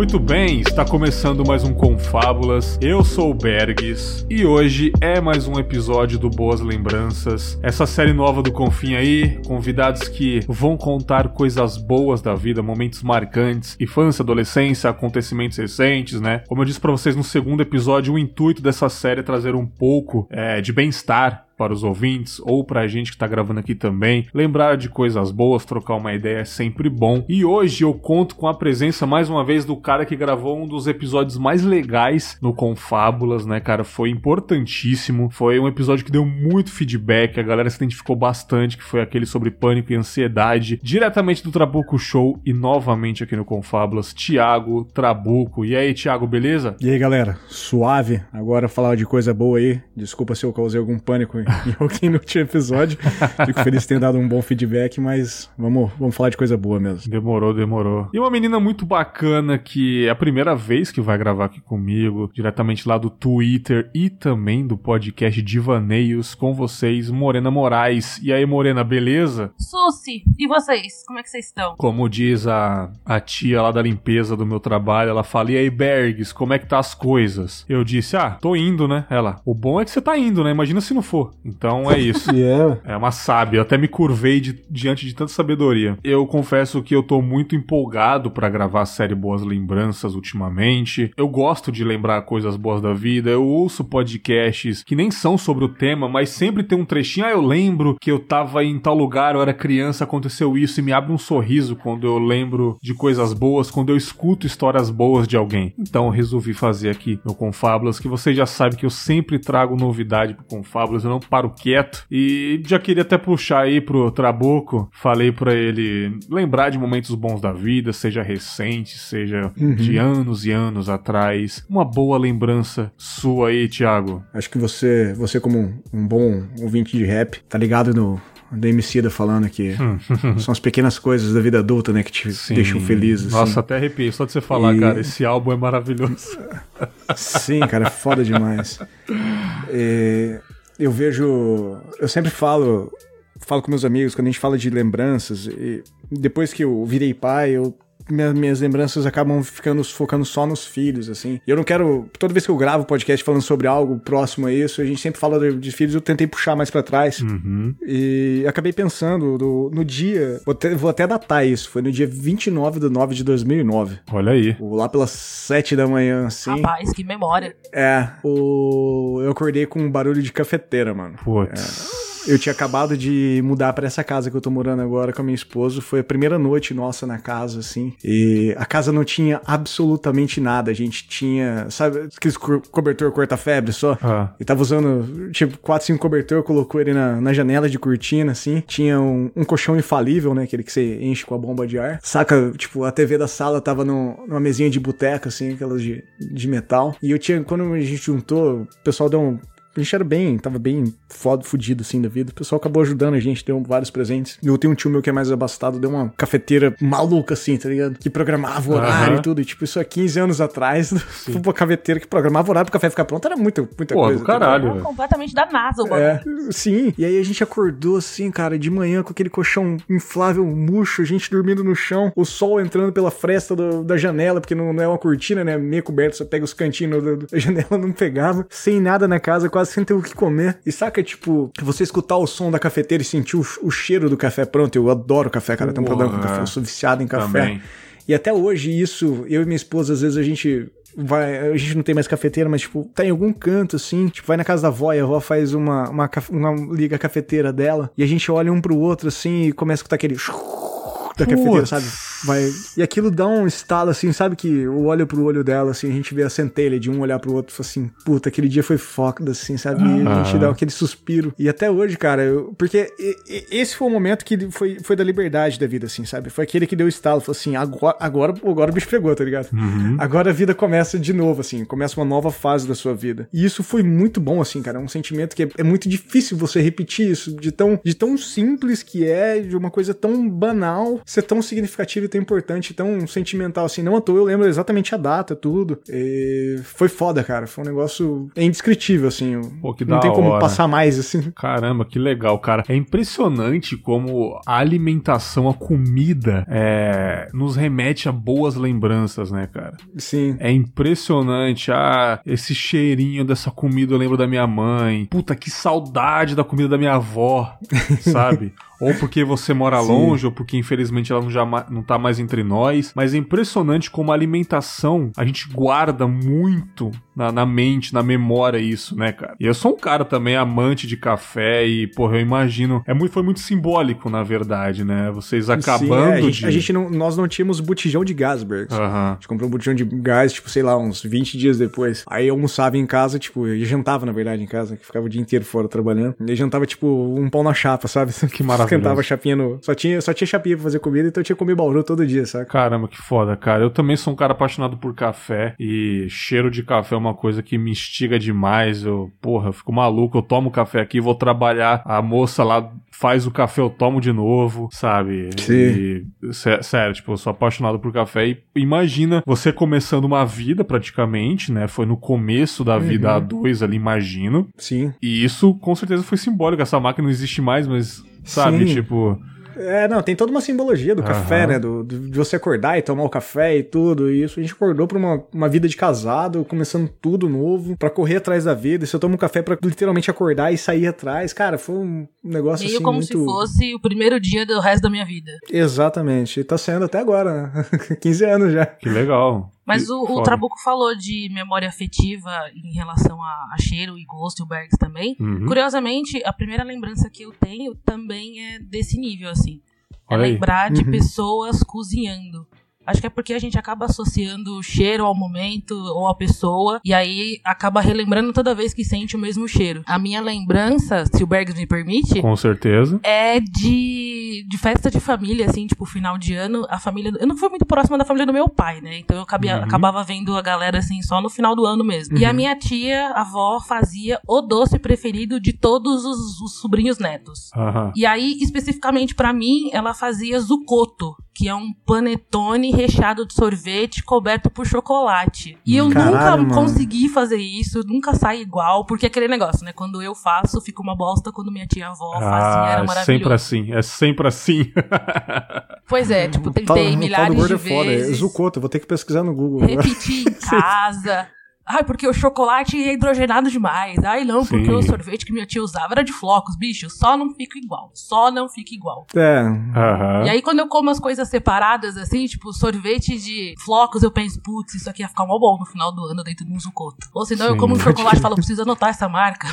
Muito bem, está começando mais um Confábulas. Eu sou o Bergs e hoje é mais um episódio do Boas Lembranças. Essa série nova do Confim aí, convidados que vão contar coisas boas da vida, momentos marcantes, infância, adolescência, acontecimentos recentes, né? Como eu disse para vocês no segundo episódio, o intuito dessa série é trazer um pouco é, de bem-estar para os ouvintes ou para a gente que está gravando aqui também. Lembrar de coisas boas, trocar uma ideia é sempre bom. E hoje eu conto com a presença mais uma vez do cara que gravou um dos episódios mais legais no Confábulas, né, cara? Foi importantíssimo. Foi um episódio que deu muito feedback, a galera se identificou bastante, que foi aquele sobre pânico e ansiedade, diretamente do Trabuco Show e novamente aqui no Confábulas, Thiago Trabuco. E aí, Thiago, beleza? E aí, galera, suave. Agora falar de coisa boa aí. Desculpa se eu causei algum pânico em alguém no último episódio. Fico feliz que tenha dado um bom feedback, mas vamos, vamos falar de coisa boa mesmo. Demorou, demorou. E uma menina muito bacana que é a primeira vez que vai gravar aqui comigo, diretamente lá do Twitter e também do podcast Divaneios com vocês, Morena Moraes. E aí, Morena, beleza? Susi, e vocês? Como é que vocês estão? Como diz a, a tia lá da limpeza do meu trabalho, ela fala: E aí, Bergs, como é que tá as coisas? Eu disse: Ah, tô indo, né? Ela: O bom é que você tá indo, né? Imagina se não for. Então é isso. yeah. É uma sábia. Eu até me curvei de, diante de tanta sabedoria. Eu confesso que eu tô muito empolgado para gravar a série Boas Lembranças ultimamente. Eu gosto de lembrar coisas boas da vida. Eu ouço podcasts que nem são sobre o tema, mas sempre tem um trechinho. Ah, eu lembro que eu tava em tal lugar, eu era criança, aconteceu isso e me abre um sorriso quando eu lembro de coisas boas, quando eu escuto histórias boas de alguém. Então eu resolvi fazer aqui no Confábulas, que vocês já sabem que eu sempre trago novidade pro Confábulas, eu não paro quieto. E já queria até puxar aí pro Trabuco, falei para ele lembrar de momentos bons da vida, seja recente, seja Uhum. de anos e anos atrás. Uma boa lembrança sua aí, Thiago. Acho que você, você como um, um bom ouvinte de rap, tá ligado no da falando que são as pequenas coisas da vida adulta, né, que te Sim. deixam feliz. Assim. Nossa, até arrepiei só de você falar, E- cara. Esse álbum é maravilhoso. Sim, cara, é foda demais. É, eu vejo. Eu sempre falo. Falo com meus amigos, quando a gente fala de lembranças, e depois que eu virei pai, eu. Minha- Minhas lembranças acabam ficando focando só nos filhos, assim. E eu não quero. Toda vez que eu gravo podcast falando sobre algo próximo a isso, a gente sempre fala de, de filhos, eu tentei puxar mais pra trás. Uhum. E acabei pensando no, no dia. Vou até, vou até datar isso. Foi no dia 29 de 9 de 2009. Olha aí. Lá pelas 7 da manhã, assim. Rapaz, que memória. É, o... eu acordei com um barulho de cafeteira, mano. Putz. Eu tinha acabado de mudar pra essa casa que eu tô morando agora com a minha esposa. Foi a primeira noite nossa na casa, assim. E a casa não tinha absolutamente nada. A gente tinha, sabe, aqueles co- cobertor corta-febre só? Ah. E tava usando, tipo, 4, 5 cobertor, colocou ele na, na janela de cortina, assim. Tinha um, um colchão infalível, né? Aquele que você enche com a bomba de ar. Saca, tipo, a TV da sala tava no- numa mesinha de boteca, assim, aquelas de, de metal. E eu tinha, quando a gente juntou, o pessoal deu um. A gente era bem, tava bem foda, fudido assim da vida. O pessoal acabou ajudando a gente, deu vários presentes. Eu tenho um tio meu que é mais abastado, deu uma cafeteira maluca assim, tá ligado? Que programava o horário Aham. e tudo. E tipo, isso há 15 anos atrás, uma cafeteira que programava o horário pro café ficar pronto, era muita, muita Pô, coisa. do tá caralho, velho. completamente da NASA o bagulho. É, sim. E aí a gente acordou assim, cara, de manhã com aquele colchão inflável murcho, a gente dormindo no chão, o sol entrando pela fresta do- da janela, porque não, não é uma cortina, né? Meio coberto, você pega os cantinhos da, da janela, não pegava. Sem nada na casa, quase sem ter o que comer. E saca, tipo, você escutar o som da cafeteira e sentir o, o cheiro do café pronto. Eu adoro café, cara. Tem um problema com café. Eu sou viciado em café. Também. E até hoje, isso, eu e minha esposa, às vezes a gente vai. A gente não tem mais cafeteira, mas, tipo, tá em algum canto, assim. Tipo, vai na casa da avó e a avó faz uma, uma, uma liga a cafeteira dela. E a gente olha um pro outro, assim, e começa a escutar aquele. da cafeteira, Putz. sabe? Vai. E aquilo dá um estalo assim, sabe? Que eu olho pro olho dela, assim, a gente vê a centelha de um olhar pro outro e assim, puta, aquele dia foi foda, assim, sabe? E a gente dá aquele suspiro. E até hoje, cara, eu, porque esse foi o momento que foi, foi da liberdade da vida, assim, sabe? Foi aquele que deu estalo, falou assim, agora, agora, agora o bicho pegou, tá ligado? Agora a vida começa de novo, assim, começa uma nova fase da sua vida. E isso foi muito bom, assim, cara. É um sentimento que é, é muito difícil você repetir isso, de tão, de tão simples que é, de uma coisa tão banal, ser tão significativa e tão importante, tão sentimental, assim. Não à toa, eu lembro exatamente a data, tudo. E foi foda, cara. Foi um negócio indescritível, assim. Pô, que Não tem como hora. passar mais, assim. Caramba, que legal, cara. É impressionante como a alimentação, a comida, é, nos remete a boas lembranças, né, cara? Sim. É impressionante. Ah, esse cheirinho dessa comida eu lembro da minha mãe. Puta, que saudade da comida da minha avó, sabe? Ou porque você mora Sim. longe, ou porque infelizmente ela não, já, não tá mais entre nós. Mas é impressionante como a alimentação a gente guarda muito na, na mente, na memória isso, né, cara? E eu sou um cara também amante de café e, porra, eu imagino. É muito, foi muito simbólico, na verdade, né? Vocês acabando Sim, é, a gente, de. a gente não, nós não tínhamos botijão de gás, Bergs. Aham. A gente comprou um botijão de gás, tipo, sei lá, uns 20 dias depois. Aí eu almoçava em casa, tipo, eu jantava, na verdade, em casa, que ficava o dia inteiro fora trabalhando. E jantava, tipo, um pão na chapa, sabe? Que maravilhoso. Esquentava a chapinha no. Só tinha, só tinha chapinha pra fazer comida, então eu tinha que comer bauru todo dia, saca? Caramba, que foda, cara. Eu também sou um cara apaixonado por café e cheiro de café é uma coisa que me instiga demais. Eu, porra, eu fico maluco. Eu tomo café aqui, vou trabalhar. A moça lá faz o café, eu tomo de novo, sabe? Sim. E, sé- sério, tipo, eu sou apaixonado por café. E imagina você começando uma vida praticamente, né? Foi no começo da vida Uhum. a dois ali, imagino. Sim. E isso com certeza foi simbólico. Essa máquina não existe mais, mas, sabe, Sim. tipo. É, não, tem toda uma simbologia do café, né? Do, do- de você acordar e tomar o café e tudo. E isso a gente acordou pra uma, uma vida de casado, começando tudo novo, pra correr atrás da vida. E se eu tomo um café pra literalmente acordar e sair atrás, cara, foi um negócio Meio assim como muito. se fosse o primeiro dia do resto da minha vida. Exatamente. E tá sendo até agora, né? 15 anos já. Que legal. Mas o, o. Trabuco falou de memória afetiva em relação a, a cheiro e gosto, e o Bergs também. Uhum. Curiosamente, a primeira lembrança que eu tenho também é desse nível, assim. É lembrar de Uhum. pessoas cozinhando. Acho que é porque a gente acaba associando o cheiro ao momento ou à pessoa, e aí acaba relembrando toda vez que sente o mesmo cheiro. A minha lembrança, se o Bergs me permite, Com certeza. é de, de festa de família, assim, tipo, final de ano. A família. Eu não fui muito próxima da família do meu pai, né? Então eu acabia- Uhum. acabava vendo a galera, assim, só no final do ano mesmo. E a minha tia, a avó, fazia o doce preferido de todos os, os sobrinhos netos. Aham. E aí, especificamente pra mim, ela fazia zucotto, que é um panetone recheado de sorvete coberto por chocolate. E eu Caralho, nunca mano. consegui fazer isso, nunca sai igual, porque é aquele negócio, né? Quando eu faço, fica uma bosta, quando minha tia avó fazia, Ah, era é maravilhoso. sempre assim, é sempre assim. Pois é, tipo, tentei o tal milhares gordo de é foda. É vezes. Zucoto, vou ter que pesquisar no Google. agora. Repetir em casa. Ai, porque o chocolate é hidrogenado demais. Ai, não, porque Sim. o sorvete que minha tia usava era de flocos, bicho. Só não fica igual. Só não fica igual. É, Aham. E aí, quando eu como as coisas separadas, assim, tipo, sorvete de flocos, eu penso, putz, isso aqui ia ficar mó bom no final do ano dentro de um zucoto. Ou senão eu Sim. como um chocolate e falo, preciso anotar essa marca.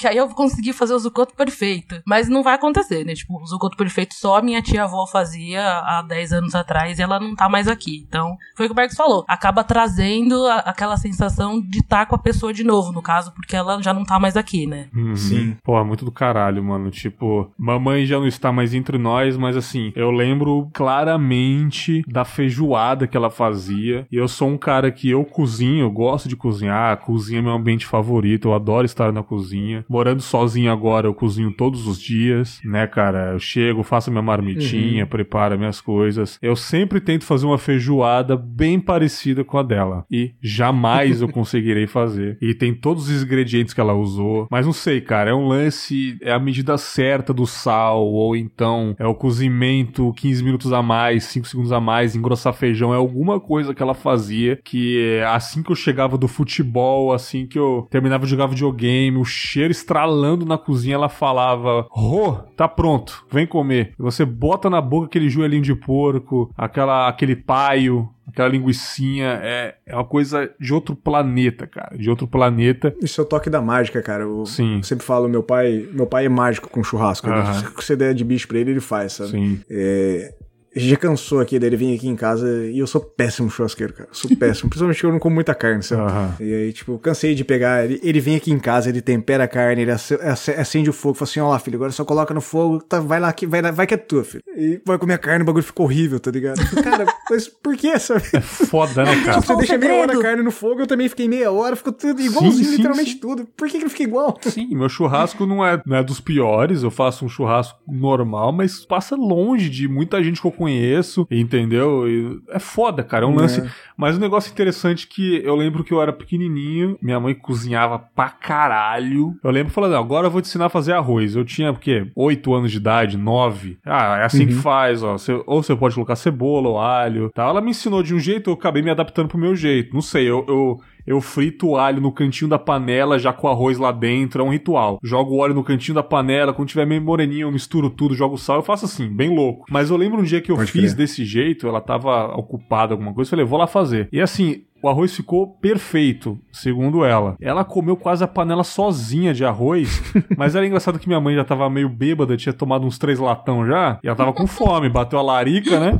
Porque aí eu vou conseguir fazer o zucoto perfeito. Mas não vai acontecer, né? Tipo, o zucoto perfeito só a minha tia-avó fazia há 10 anos atrás e ela não tá mais aqui. Então, foi o que o Bergs falou. Acaba trazendo a- aquela sensação de estar com a pessoa de novo, no caso, porque ela já não tá mais aqui, né? Uhum. Sim. Pô, muito do caralho, mano. Tipo, mamãe já não está mais entre nós, mas assim, eu lembro claramente da feijoada que ela fazia. E eu sou um cara que eu cozinho, eu gosto de cozinhar. Cozinha é meu ambiente favorito, eu adoro estar na cozinha. Morando sozinho agora, eu cozinho todos os dias, né, cara? Eu chego, faço minha marmitinha, preparo minhas coisas. Eu sempre tento fazer uma feijoada bem parecida com a dela. E jamais eu conseguirei fazer. E tem todos os ingredientes que ela usou. Mas não sei, cara. É um lance. É a medida certa do sal. Ou então é o cozimento 15 minutos a mais, 5 segundos a mais, engrossar feijão. É alguma coisa que ela fazia. Que assim que eu chegava do futebol, assim que eu terminava de jogar videogame, o cheiro estralando na cozinha, ela falava: Rô, tá pronto, vem comer. E você bota na boca aquele joelhinho de porco, aquela, aquele paio, aquela linguiçinha. É, é uma coisa de outro planeta, cara. De outro planeta. Isso é o toque da mágica, cara. Eu Sim. sempre falo, meu pai, meu pai é mágico com churrasco. Aham. Se você der de bicho pra ele, ele faz, sabe? Sim. É, já cansou aqui dele vir aqui em casa e eu sou péssimo churrasqueiro, cara. Sou péssimo. Principalmente eu não como muita carne, sabe? Aham. E aí, tipo, cansei de pegar. Ele, ele vem aqui em casa, ele tempera a carne, ele ace- ace- acende o fogo, fala assim: ó lá, filho, agora só coloca no fogo, tá, vai lá, que, vai, lá- vai que é tua, filho. E vai comer a carne, o bagulho ficou horrível, tá ligado? Cara, mas por que, sabe? Foda, né, cara? Você deixa meia hora a carne no fogo, eu também fiquei meia hora, ficou tudo igualzinho, sim, literalmente sim. tudo. Por que, que não fica igual? Sim, meu churrasco não é, não é dos piores. Eu faço um churrasco normal, mas passa longe de muita gente que eu conheço, entendeu? E é foda, cara. É um lance. Mas um negócio interessante que eu lembro que eu era pequenininho, minha mãe cozinhava pra caralho. Eu lembro falando, agora eu vou te ensinar a fazer arroz. Eu tinha, o quê? 8 anos de idade, 9. Ah, é assim que faz, ó. Ou você pode colocar cebola ou alho, tá? Ela me ensinou de um jeito, eu acabei me adaptando pro meu jeito. Não sei, eu, eu eu frito o alho no cantinho da panela, já com o arroz lá dentro, é um ritual. Jogo o óleo no cantinho da panela, quando tiver meio moreninho, eu misturo tudo, jogo sal, eu faço assim, bem louco. Mas eu lembro um dia que eu Pode fiz crer. desse jeito, ela tava ocupada alguma coisa, eu falei, vou lá fazer. E assim, o arroz ficou perfeito, segundo ela. Ela comeu quase a panela sozinha de arroz, mas era engraçado que minha mãe já tava meio bêbada, tinha tomado uns três latão já, e ela tava com fome, bateu a larica, né?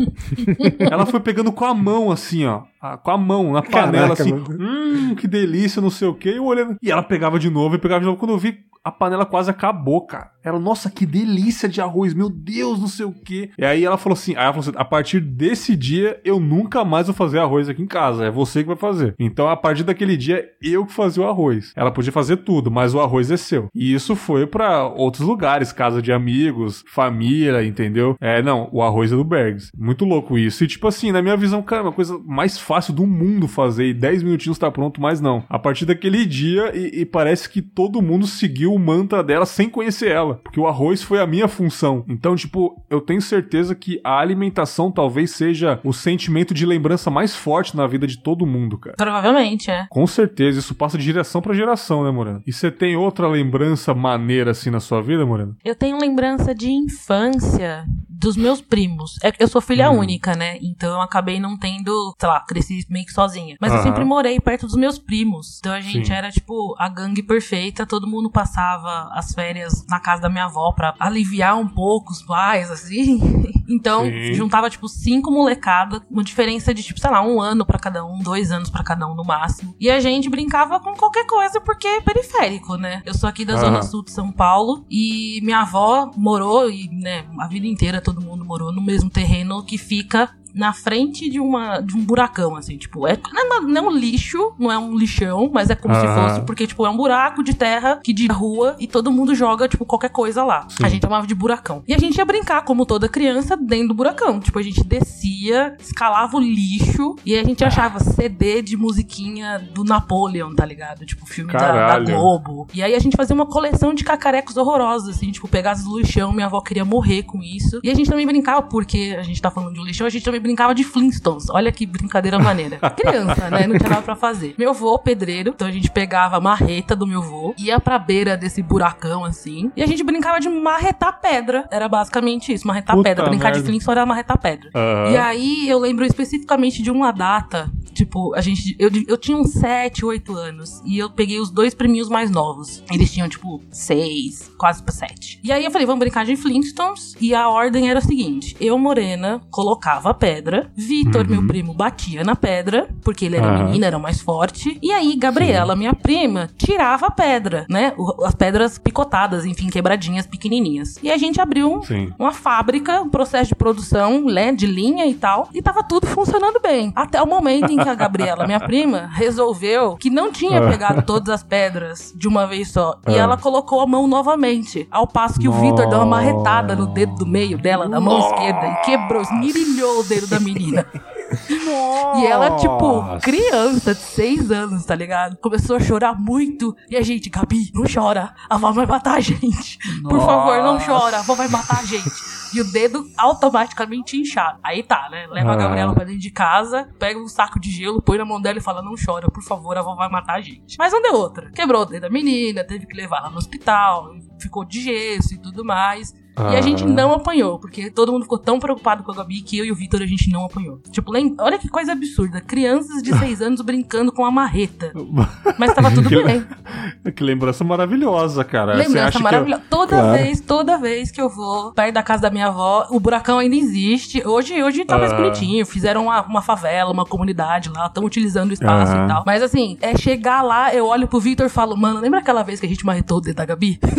Ela foi pegando com a mão, assim, ó. A- Com a mão, na panela, Caraca, assim. mano. Hum, que delícia, não sei o quê. E eu olhando. E ela pegava de novo e pegava de novo. Quando eu vi, a panela quase acabou, cara. Ela, nossa, que delícia de arroz, meu Deus, não sei o quê. E aí ela falou assim: aí ela falou assim, a partir desse dia, eu nunca mais vou fazer arroz aqui em casa. É você que vai fazer. Então, a partir daquele dia, eu que fazia o arroz. Ela podia fazer tudo, mas o arroz é seu. E isso foi pra outros lugares, casa de amigos, família, entendeu? É, não, o arroz é do Bergs. Muito louco isso. E tipo assim, na minha visão, cara, é uma coisa mais fácil do mundo fazer. E 10 minutinhos tá pronto, mas não. A partir daquele dia, e, e parece que todo mundo seguiu o mantra dela sem conhecer ela. Porque o arroz foi a minha função. Então, tipo, eu tenho certeza que a alimentação talvez seja o sentimento de lembrança mais forte na vida de todo mundo, cara. Provavelmente, é. Com certeza, isso passa de geração pra geração, né, Moreno? E você tem outra lembrança maneira assim na sua vida, Moreno? Eu tenho lembrança de infância dos meus primos. É eu sou filha Hum. única, né? Então eu acabei não tendo, sei lá, cresci meio que sozinha. Mas eu sempre morei perto dos meus primos. Então a gente Sim. era, tipo, a gangue perfeita. Todo mundo passava as férias na casa da minha avó pra aliviar um pouco os pais, assim. Então, Sim. juntava, tipo, cinco molecada, uma diferença de, tipo, sei lá, um ano pra cada um, dois anos pra cada um no máximo. E a gente brincava com qualquer coisa, porque é periférico, né? Eu sou aqui da. Zona Sul de São Paulo e minha avó morou, e, né, a vida inteira todo mundo morou no mesmo terreno que fica na frente de, uma, de um buracão, assim, tipo, é, não, é uma- não é um lixo, não é um lixão, mas é como se fosse, porque, tipo, é um buraco de terra que de rua e todo mundo joga, tipo, qualquer coisa lá. Sim. A gente chamava de buracão. E a gente ia brincar, como toda criança, dentro do buracão. Tipo, a gente descia, escalava o lixo e a gente achava CD de musiquinha do Napoleon, tá ligado? Tipo, filme da, da. Globo. E aí a gente fazia uma coleção de cacarecos horrorosos, assim, tipo, pegados do lixão, minha avó queria morrer com isso. E a gente também brincava, porque a gente tá falando de um lixão, a gente também brincava de Flintstones. Olha que brincadeira maneira. Criança, né? Não tinha nada pra fazer. Meu vô, pedreiro, então a gente pegava a marreta do meu vô, ia pra beira desse buracão, assim, e a gente brincava de marretar pedra. Era basicamente isso, marretar Puta pedra. Brincar de merda. Flintstone era marretar pedra. Aham. E aí eu lembro especificamente de uma data. Tipo, a gente. Eu, eu tinha uns 7, 8 anos. E eu peguei os dois priminhos mais novos. Eles tinham, tipo, 6, quase pra 7. E aí eu falei, vamos brincar de Flintstones. E a ordem era o seguinte: eu, Morena, colocava a pedra. Vitor, meu primo, batia na pedra. Porque ele era Aham. menino, era mais forte. E aí, Gabriela, minha prima, tirava a pedra, né? As pedras picotadas, enfim, quebradinhas, pequenininhas. E a gente abriu Sim. uma fábrica, um processo de produção, né, de linha e tal, e tava tudo funcionando bem. Até o momento em que a Gabriela, minha prima, resolveu que não tinha Ah. pegado todas as pedras de uma vez só. E Ah. ela colocou a mão novamente. Ao passo que o Vitor deu uma marretada no dedo do meio dela, da mão esquerda, e quebrou, esmirilhou o dedo da menina. E ela, tipo, Nossa. criança de seis anos, tá ligado? Começou a chorar muito. E a gente, Gabi, não chora. A avó vai matar a gente. Por favor, não Nossa. chora. A avó vai matar a gente. E o dedo automaticamente inchado. Aí tá, né? Leva a Ah. Gabriela pra dentro de casa, pega um saco de gelo, põe na mão dela e fala: Não chora, por favor, a avó vai matar a gente. Mas não deu outra. Quebrou o dedo da menina, teve que levar ela no hospital, ficou de gesso e tudo mais. E a gente Ah. não apanhou, porque todo mundo ficou tão preocupado com a Gabi que eu e o Vitor a gente não apanhou. Tipo, lem- olha que coisa absurda. Crianças de 6 anos brincando com a marreta. Mas tava tudo bem. Que lembrança maravilhosa, cara. Lembrança que eu- maravilhosa. Toda Claro. vez, toda vez que eu vou perto da casa da minha avó, o buracão ainda existe. Hoje, hoje tá mais Ah. bonitinho. Fizeram uma, uma favela, uma comunidade lá, estão utilizando o espaço Aham. e tal. Mas assim, é chegar lá, eu olho pro Vitor e falo, mano, lembra aquela vez que a gente marretou o dedo da Gabi?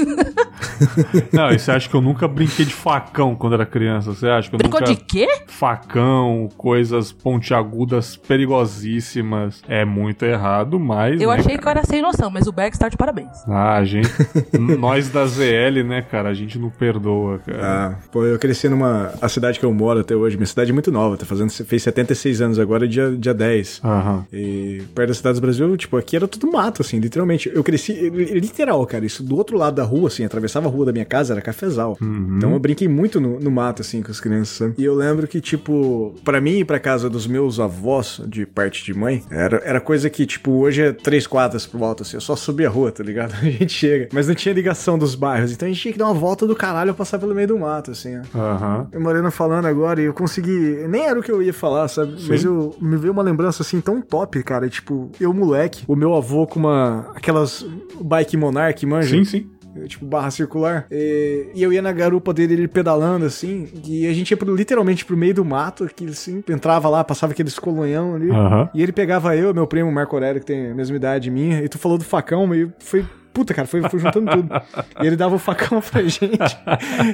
Não, e você acha que eu nunca brinquei de facão quando era criança? Você acha que eu Brincou nunca... de quê? Facão, coisas pontiagudas perigosíssimas. É muito errado, mas. Eu né, achei que eu cara? era sem noção, mas o Berg está de parabéns. Ah, a gente. nós da ZL, né, cara? A gente não perdoa, cara. Ah, pô, eu cresci numa. A cidade que eu moro até hoje, minha cidade é muito nova, tá fazendo. Fez 76 anos agora, dia, dia 10. Aham. E perto da cidade do Brasil, tipo, aqui era tudo mato, assim, literalmente. Eu cresci, literal, cara, isso do outro lado da rua, assim, atravessava a rua da minha casa, era cafezal. Então eu brinquei muito no, no mato, assim, com as crianças, sabe? E eu lembro que, tipo, pra mim ir pra casa dos meus avós, de parte de mãe, era, era coisa que, tipo, hoje é três quadras por volta, assim, eu só subia a rua, tá ligado? A gente chega. Mas não tinha ligação dos bairros, então a gente tinha que dar uma volta do caralho passar pelo meio do mato, assim, ó. Aham. O Mariana falando agora e eu consegui. Nem era o que eu ia falar, sabe? Mas eu me veio uma lembrança assim tão top, cara. Tipo, eu, moleque, o meu avô com uma. aquelas bike Monarch, manja? Sim, sim. Tipo, barra circular. E, e eu ia na garupa dele, ele pedalando, assim. E a gente ia pro- literalmente pro meio do mato, que assim, entrava lá, passava aqueles colonhão ali. Aham. E ele pegava eu, meu primo Marco Aurélio, que tem a mesma idade minha, e tu falou do facão, meio foi. Puta, cara, foi, foi juntando tudo. E ele dava o facão pra gente.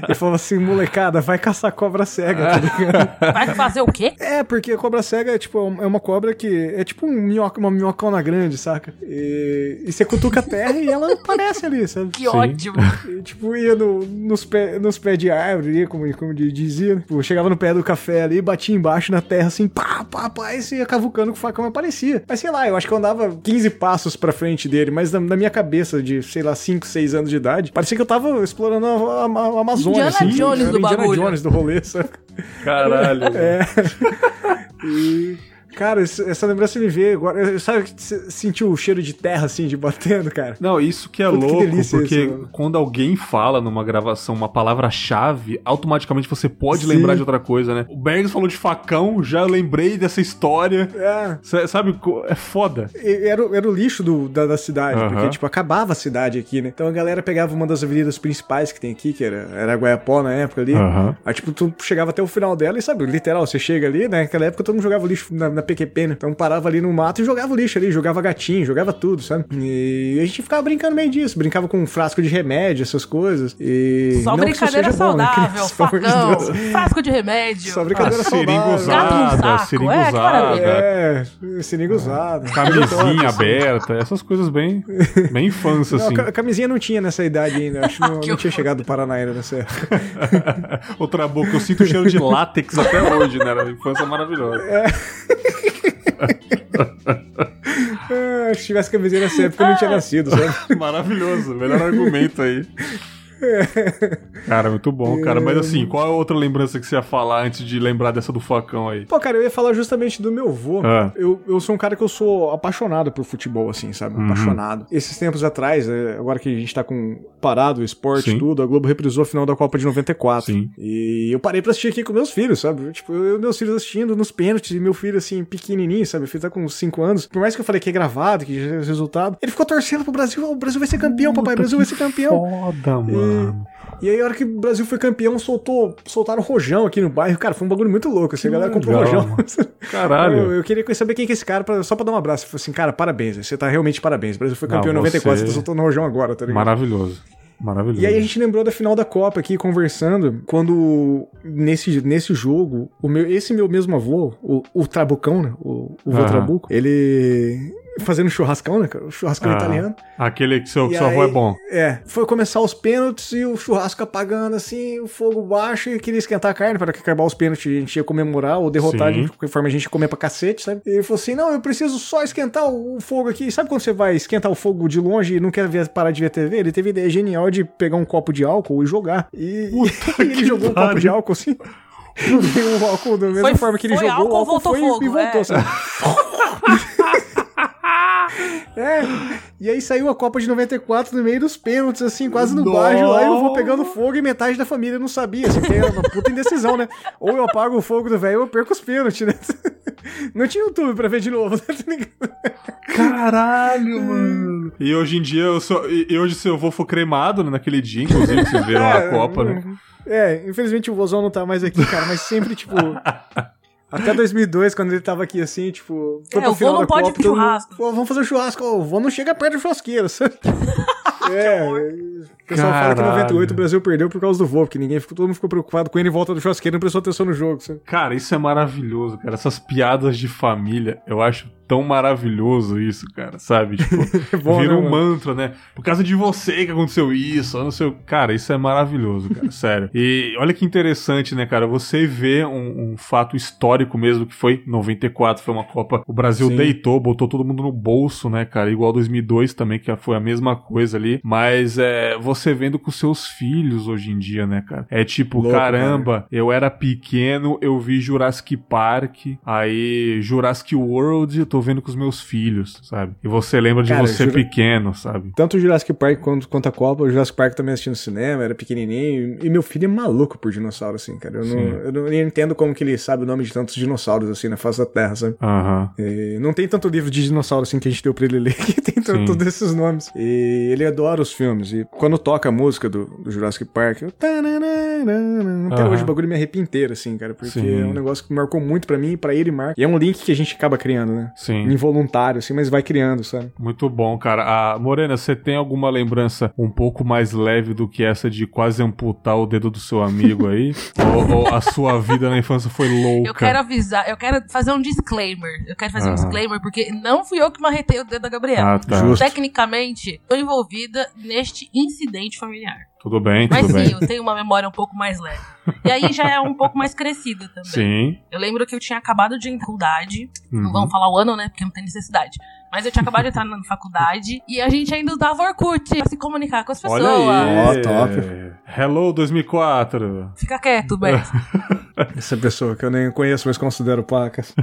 E falava assim, molecada, vai caçar cobra cega, tá ligado? Vai fazer o quê? É, porque a cobra cega é tipo, é uma cobra que é tipo um minhoca, uma minhocona grande, saca? E, e você cutuca a terra e ela aparece ali, sabe? Que ódio. E, tipo, ia no- nos, pé, nos pés de árvore, como, como dizia. né? Tipo, chegava no pé do café ali, batia embaixo na terra, assim, pá, pá, pá, e você ia cavucando com o facão e aparecia. Mas sei lá, eu acho que eu andava 15 passos pra frente dele, mas na, na minha cabeça, de, sei lá, 5, 6 anos de idade, parecia que eu tava explorando a, a, a Amazônia, Indiana assim. Jones era do Indiana bagulho. Jones do rolê, sabe? Caralho. É. E. Cara, essa lembrança me veio agora. Eu- Sabe que sentiu o cheiro de terra assim, de batendo, cara? Não, isso que é Puta, que louco, delícia porque isso, quando alguém fala numa gravação uma palavra-chave, automaticamente você pode Sim. lembrar de outra coisa, né? O Bergs falou de facão, já lembrei dessa história. É. Sabe, é foda. Era, o- era o lixo do- da, da cidade, porque, tipo, acabava a cidade aqui, né? Então a galera pegava uma das avenidas principais que tem aqui, que era, era Guaiapó na época ali. Aham. Aí, tipo, tu chegava até o final dela e, sabe, literal, você chega ali, né? Naquela época todo mundo jogava lixo na, na PQP, né? Então parava ali no mato e jogava o lixo ali, jogava gatinho, jogava tudo, sabe? E a gente ficava brincando meio disso, brincava com um frasco de remédio, essas coisas. E. Só não brincadeira seja bom, né, saudável, de facão, Deus. frasco de remédio. Só brincadeira Ah, saudável. Seringa usada, seringa é, usada. É, seringa usada. camisinha aberta, essas coisas bem, bem infância, Não, assim. ca- camisinha não tinha nessa idade ainda. Acho que não, Que não tinha chegado do Paraná ainda nessa época. Outra boca, eu sinto o cheiro de látex até hoje, né? Era uma infância maravilhosa. Ah, se tivesse camisinha nessa época, eu não tinha nascido, sabe? Maravilhoso, melhor argumento aí. Cara, muito bom, cara. Mas assim, qual é a outra lembrança que você ia falar antes de lembrar dessa do facão aí? Pô, cara, eu ia falar justamente do meu avô. Ah. Eu, eu sou um cara que eu sou apaixonado por futebol, assim, sabe? Uhum. Apaixonado. Esses tempos atrás, é, agora que a gente tá com parado o esporte e Sim. tudo, a Globo reprisou a final da Copa de 94. Sim. E eu parei pra assistir aqui com meus filhos, sabe? Tipo, eu meus filhos assistindo nos pênaltis e meu filho, assim, pequenininho, sabe? Meu filho tá com uns 5 anos. Por mais que eu falei que é gravado, que é resultado, ele ficou torcendo pro Brasil. "Oh, O Brasil vai ser campeão, papai. O Brasil vai ser campeão. Foda, mano. E aí, a hora que o Brasil foi campeão, soltou, soltaram rojão aqui no bairro. Cara, foi um bagulho muito louco. Assim, a galera comprou legal, rojão. Caralho. Eu, eu queria saber quem que é esse cara, pra- só pra dar um abraço. Falei assim, cara, parabéns. Você tá realmente parabéns. O Brasil foi campeão em Não, 94, você- tá soltando rojão agora, tá ligado? Maravilhoso. Maravilhoso. E aí a gente lembrou da final da Copa aqui, conversando, quando nesse, nesse jogo, o meu, esse meu mesmo avô, o, o Trabucão, né? O, o vô. Trabuco, ele fazendo churrascão, né, cara? O churrascão Ah, italiano. Aquele que seu, E seu avô é bom. É, foi começar os pênaltis e o churrasco apagando assim, o fogo baixo e queria esquentar a carne para que acabar os pênaltis a gente ia comemorar ou derrotar, Sim. de qualquer forma a gente ia comer pra cacete, sabe? E ele falou assim: não, eu preciso só esquentar o fogo aqui. Sabe quando você vai esquentar o fogo de longe e não quer ver, parar de ver TV? Ele teve a ideia genial de pegar um copo de álcool e jogar. E, e ele que jogou um pariu. copo de álcool assim. E o álcool, da mesma Foi- forma que ele jogou, álcool, o álcool voltou foi fogo, e voltou, é. sabe? É, e aí saiu a Copa de 94 no meio dos pênaltis, assim, quase no baixo lá, e eu vou pegando fogo e metade da família não sabia, assim, que era uma puta indecisão, né? Ou eu apago o fogo do velho ou eu perco os pênaltis, né? Não tinha YouTube pra ver de novo, né? Caralho, mano. E hoje em dia eu sou. E hoje seu avô foi cremado né, naquele dia, inclusive, vocês viram a Copa, né? É, infelizmente o vozão não tá mais aqui, cara, mas sempre, tipo. Até 2002, quando ele tava aqui assim, tipo. Foi é, o vô não pode Copa, ir pro churrasco. Vamos fazer um churrasco. O vô não chega perto do churrasqueiro, sabe? é, o pessoal Caralho. fala que em 98 o Brasil perdeu por causa do vô, porque ninguém ficou, todo mundo ficou preocupado com ele em volta do churrasqueiro e não prestou atenção no jogo. Sabe? Cara, isso é maravilhoso, cara. Essas piadas de família, eu acho tão maravilhoso isso, cara, sabe? Tipo, é bom, vira né, um mantra, né? Por causa de você que aconteceu isso, não sei. Cara, isso é maravilhoso, cara, sério. E olha que interessante, né, cara? Você vê um, um, fato histórico mesmo que foi 94, foi uma Copa. O Brasil Sim. deitou, botou todo mundo no bolso, né, cara? Igual 2002 também, que foi a mesma coisa ali. Mas é você vendo com seus filhos hoje em dia, né, cara? É tipo, Louco, caramba, cara. eu era pequeno, eu vi Jurassic Park, aí Jurassic World, eu tô vendo com os meus filhos, sabe? E você lembra de Cara, você Jura... pequeno, sabe? Tanto o Jurassic Park quanto, quanto a Copa, o Jurassic Park também assistindo no cinema, era pequenininho, e meu filho é maluco por dinossauro, assim, cara. Eu não, eu não entendo como que ele sabe o nome de tantos dinossauros, assim, na face da Terra, sabe? Uhum. Não tem tanto livro de dinossauro, assim, que a gente deu pra ele ler, que tem todos esses nomes. E ele adora os filmes, e quando toca a música do, do Jurassic Park, eu... Até uhum. hoje o bagulho me arrepia inteiro, assim, cara, porque Sim. é um negócio que marcou muito pra mim, pra ele e Mark. E é um link que a gente acaba criando, né? Sim. Involuntário, assim, mas vai criando, sabe? Muito bom, cara. Ah, Morena, você tem alguma lembrança um pouco mais leve do que essa de quase amputar o dedo do seu amigo aí? ou, ou, a sua vida na infância foi louca? Eu quero avisar, eu quero fazer um disclaimer. Eu quero fazer um disclaimer, porque não fui eu que marretei o dedo da Gabriela. Ah, tá. Tecnicamente, tô envolvida neste incidente familiar. Tudo bem, tudo Mas bem. sim, eu tenho uma memória um pouco mais leve. E aí já é um pouco mais crescida também. Sim. Eu lembro que eu tinha acabado de entrar na faculdade. Uhum. Não vamos falar o ano, né? Porque não tem necessidade. Mas eu tinha acabado de entrar na faculdade e a gente ainda usava Orkut pra se comunicar com as pessoas. Olha aí. Oh, top. Hello 2004. Fica quieto, Beto. Essa pessoa que eu nem conheço, mas considero pacas.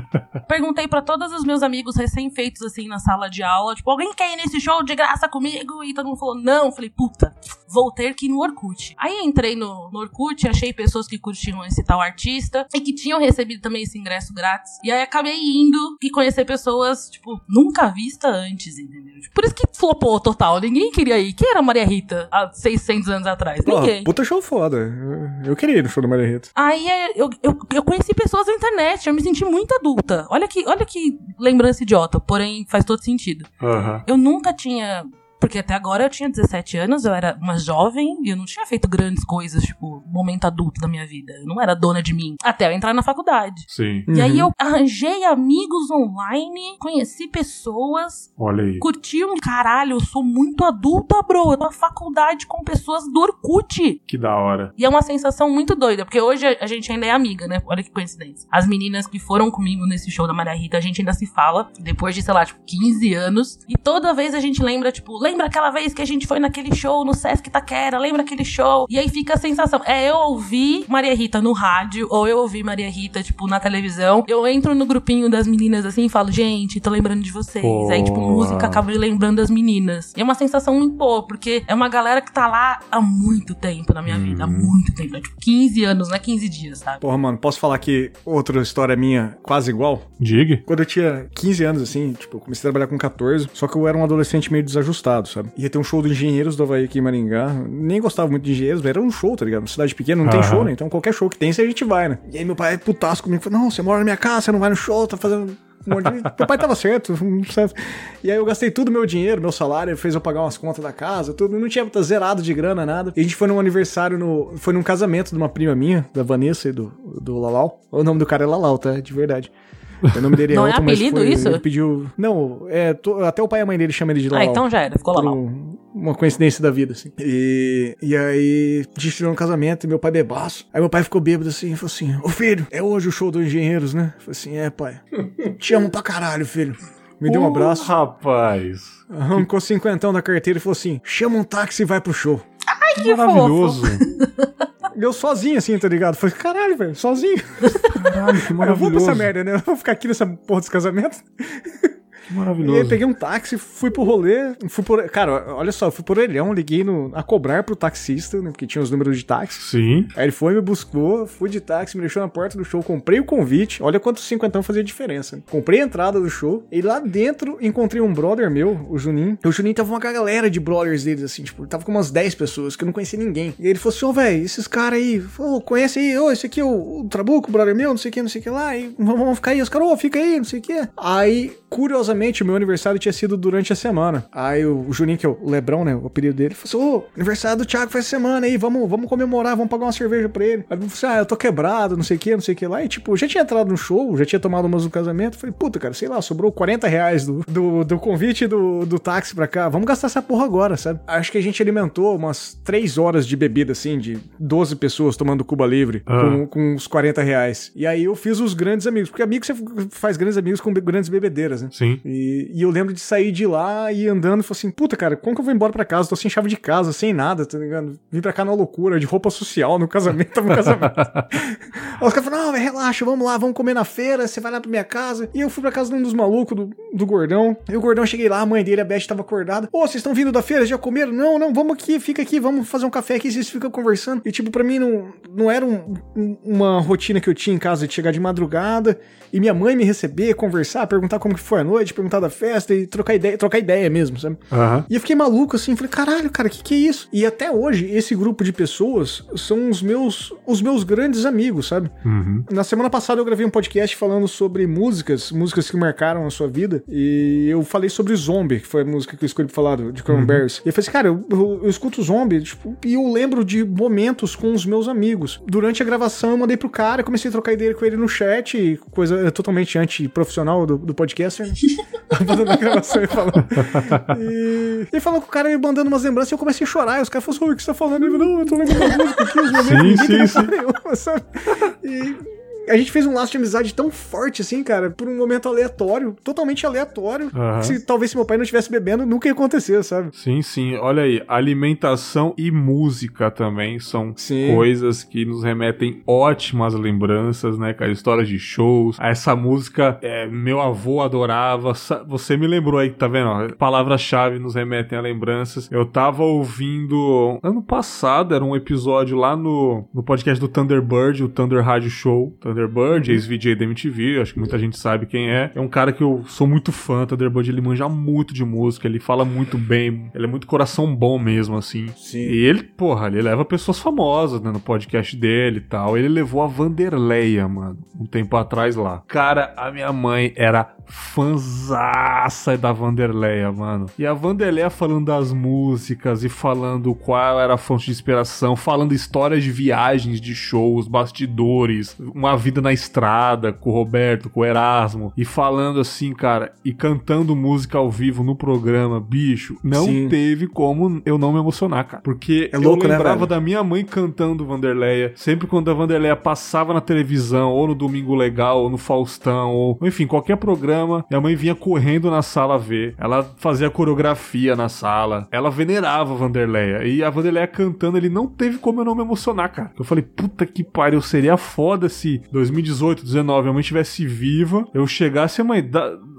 Perguntei para todos os meus amigos recém-feitos, assim, na sala de aula, tipo, alguém quer ir nesse show de graça comigo? E todo mundo falou, não. Falei, puta, vou ter que ir no Orkut. Aí entrei no, no Orkut, achei pessoas que curtiam esse tal artista e que tinham recebido também esse ingresso grátis. E aí acabei indo e conhecer pessoas, tipo, nunca vista antes, entendeu? Tipo, por isso que flopou total. Ninguém queria ir. Quem era Maria Rita há 600 anos atrás? Ninguém. puta show foda. Eu, eu, queria ir no show da Maria Rita. Aí eu, eu, eu conheci pessoas na internet. Eu me senti muito adulta. Olha que, olha que lembrança idiota, porém faz todo sentido. Uhum. Eu nunca tinha porque até agora eu tinha 17 anos, eu era uma jovem e eu não tinha feito grandes coisas, tipo, momento adulto da minha vida. Eu não era dona de mim. Até eu entrar na faculdade. Sim. E uhum. aí eu arranjei amigos online, conheci pessoas. Olha aí. Curti um caralho, eu sou muito adulta, bro. Eu tô na faculdade com pessoas do Orkut. Que da hora. E é uma sensação muito doida, porque hoje a gente ainda é amiga, né? Olha que coincidência. As meninas que foram comigo nesse show da Maria Rita, a gente ainda se fala, depois de, sei lá, tipo, 15 anos. E toda vez a gente lembra, tipo, lembra aquela vez que a gente foi naquele show no Sesc Itaquera? Lembra aquele show? E aí fica a sensação, é eu ouvi Maria Rita no rádio, ou eu ouvi Maria Rita, tipo, na televisão. Eu entro no grupinho das meninas assim e falo, gente, tô lembrando de vocês. Pô. Aí, tipo, música acaba lembrando das meninas. E é uma sensação muito boa, porque é uma galera que tá lá há muito tempo na minha vida, há uhum. muito tempo. É, tipo, 15 anos, não é 15 dias, sabe? Porra, mano, posso falar que outra história minha quase igual? Diga. Quando eu tinha 15 anos, assim, tipo, eu comecei a trabalhar com 14, só que eu era um adolescente meio desajustado, sabe? Ia ter um show do Engenheiros do Havaí aqui em Maringá. Nem gostava muito de Engenheiros, mas era um show, tá ligado? Uma cidade pequena, não tem show, né? Então qualquer show que tem, a gente vai, né? E aí meu pai é putasco comigo, falou, não, você mora na minha casa, você não vai no show, tá fazendo... meu pai tava certo, certo. E aí eu gastei tudo meu dinheiro, meu salário, fez eu pagar umas contas da casa, tudo. Não tinha zerado de grana, nada. E a gente foi num aniversário, no, foi num casamento de uma prima minha, da Vanessa e do, do Lalau. O nome do cara é Lalau, tá? De verdade. O nome dele é Não é outro, é apelido foi, isso? Ele pediu. Não, é, tô, até o pai e a mãe dele chamam ele de Lalau. Ah, então já era, ficou Lalau. Uma coincidência da vida, assim. E, e aí, a gente tirou um casamento e meu pai bebaço. Aí meu pai ficou bêbado assim e falou assim: Ô filho, é hoje o show dos engenheiros, né? Eu falei assim: É, pai. Te amo pra caralho, filho. Me deu um abraço. Rapaz. Arrancou cinquentão da carteira e falou assim: chama um táxi e vai pro show. Ai, que Maravilhoso. Eu sozinho, assim, tá ligado? Falei, caralho, velho, sozinho. Caralho, que maravilhoso. Eu vou pra essa merda, né? Eu vou ficar aqui nessa porra desse Maravilhoso. E aí peguei um táxi, fui pro rolê, fui por. Cara, olha só, fui por orelhão, liguei no, a cobrar pro taxista, né? Porque tinha os números de táxi. Sim. Aí ele foi, me buscou, fui de táxi, me deixou na porta do show, comprei o convite. Olha quanto cinquentão fazia diferença. Comprei a entrada do show e lá dentro encontrei um brother meu, o Juninho. E o Juninho tava uma galera de brothers deles, assim, tipo, tava com umas 10 pessoas que eu não conhecia ninguém. E ele falou assim: Ô, velho, esses caras aí, ô, conhece aí, ô, esse aqui é o, o Trabuco, brother meu, não sei o que, não sei o que lá. E vamos ficar aí. Os caras, ô, fica aí, não sei o que. Aí, curiosamente, o meu aniversário tinha sido durante a semana. Aí o, Juninho, que é o Lebrão, né, o apelido dele, falou assim: Ô, aniversário do Thiago faz semana aí, vamos, vamos comemorar, vamos pagar uma cerveja pra ele. Aí ele falou assim: Ah, eu tô quebrado, não sei o que, não sei o que lá. E tipo, já tinha entrado no show, já tinha tomado umas no casamento. Falei, puta, cara, sei lá, sobrou 40 reais do, do, do convite do, do táxi pra cá. Vamos gastar essa porra agora, sabe? Acho que a gente alimentou umas 3 horas de bebida, assim, de 12 pessoas tomando Cuba Livre, Ah. com, com uns 40 reais. E aí eu fiz os grandes amigos, porque amigo você faz grandes amigos com grandes bebedeiras, né? Sim. E, e eu lembro de sair de lá e andando e falei assim, puta, cara, como que eu vou embora pra casa? Tô sem chave de casa, sem nada, tá ligado? Vim pra cá na loucura, de roupa social, no casamento, tava no casamento. Aí os caras falaram, não, relaxa, vamos lá, vamos comer na feira, você vai lá pra minha casa. E eu fui pra casa de um dos malucos, do, do gordão. E o gordão, cheguei lá, a mãe dele, a Beth, tava acordada. Ô, vocês estão vindo da feira, já comeram? Não, não, vamos aqui, fica aqui, vamos fazer um café aqui, vocês ficam conversando. E tipo, pra mim não, não era um- um- uma rotina que eu tinha em casa de chegar de madrugada e minha mãe me receber, conversar, perguntar como que foi a noite, perguntar da festa e trocar ideia, trocar ideia mesmo, sabe? Aham. E eu fiquei maluco assim, falei, caralho, cara, que que é isso? E até hoje, esse grupo de pessoas são os meus, os meus grandes amigos, sabe? Uhum. Na semana passada eu gravei um podcast falando sobre músicas, músicas que marcaram a sua vida, e eu falei sobre Zombie, que foi a música que eu escolhi pra falar de Cranberries. E eu falei assim, cara, eu, eu- eu escuto Zombie, tipo, e eu lembro de momentos com os meus amigos. Durante a gravação eu mandei pro cara, comecei a trocar ideia com ele no chat, coisa totalmente antiprofissional do, do podcaster, Mandando a gravação e falando. E ele falou com o cara me mandando umas lembranças e eu comecei a chorar. E os caras falaram assim: "Ô, o que você tá falando? Ele falou, não, eu tô lembrando da música aqui, os momentos Sim, sim, noção nenhuma, sabe? E a gente fez um laço de amizade tão forte assim, cara, por um momento aleatório, totalmente aleatório. Que Se, talvez se meu pai não estivesse bebendo, nunca ia acontecer, sabe? Sim, sim. Olha aí, alimentação e música também são Sim. coisas que nos remetem ótimas lembranças, né, cara? Histórias de shows. Essa música, é, meu avô adorava. Você me lembrou aí, tá vendo? Palavras-chave nos remetem a lembranças. Eu tava ouvindo ano passado, era um episódio lá no, no podcast do Thunderbird, o Thunder Rádio Show. Thunderbird, ex-VJ da MTV, acho que muita gente sabe quem é. É um cara que eu sou muito fã, Thunderbird, ele manja muito de música, ele fala muito bem, ele é muito coração bom mesmo, assim. Sim. E ele, porra, ele leva pessoas famosas, né, no podcast dele e tal. Ele levou a Vanderleia, mano, um tempo atrás lá. Cara, a minha mãe era fanzaça da Vanderleia, mano. E a Vanderleia falando das músicas e falando qual era a fonte de inspiração, falando histórias de viagens, de shows, bastidores, uma vida na estrada com o Roberto, com o Erasmo, e falando assim, cara, e cantando música ao vivo no programa, bicho, não Sim. teve como eu não me emocionar, cara. Porque É louco, eu né, lembrava velho? da minha mãe cantando Vanderleia, sempre quando a Vanderleia passava na televisão, ou no Domingo Legal, ou no Faustão, ou enfim, qualquer programa, minha mãe vinha correndo na sala ver. Ela fazia coreografia na sala. Ela venerava a Vanderleia. E a Vanderleia cantando, ele não teve como eu não me emocionar, cara. Eu falei, puta que pariu, seria foda se 2018, 19, minha mãe estivesse viva, eu chegasse, mãe,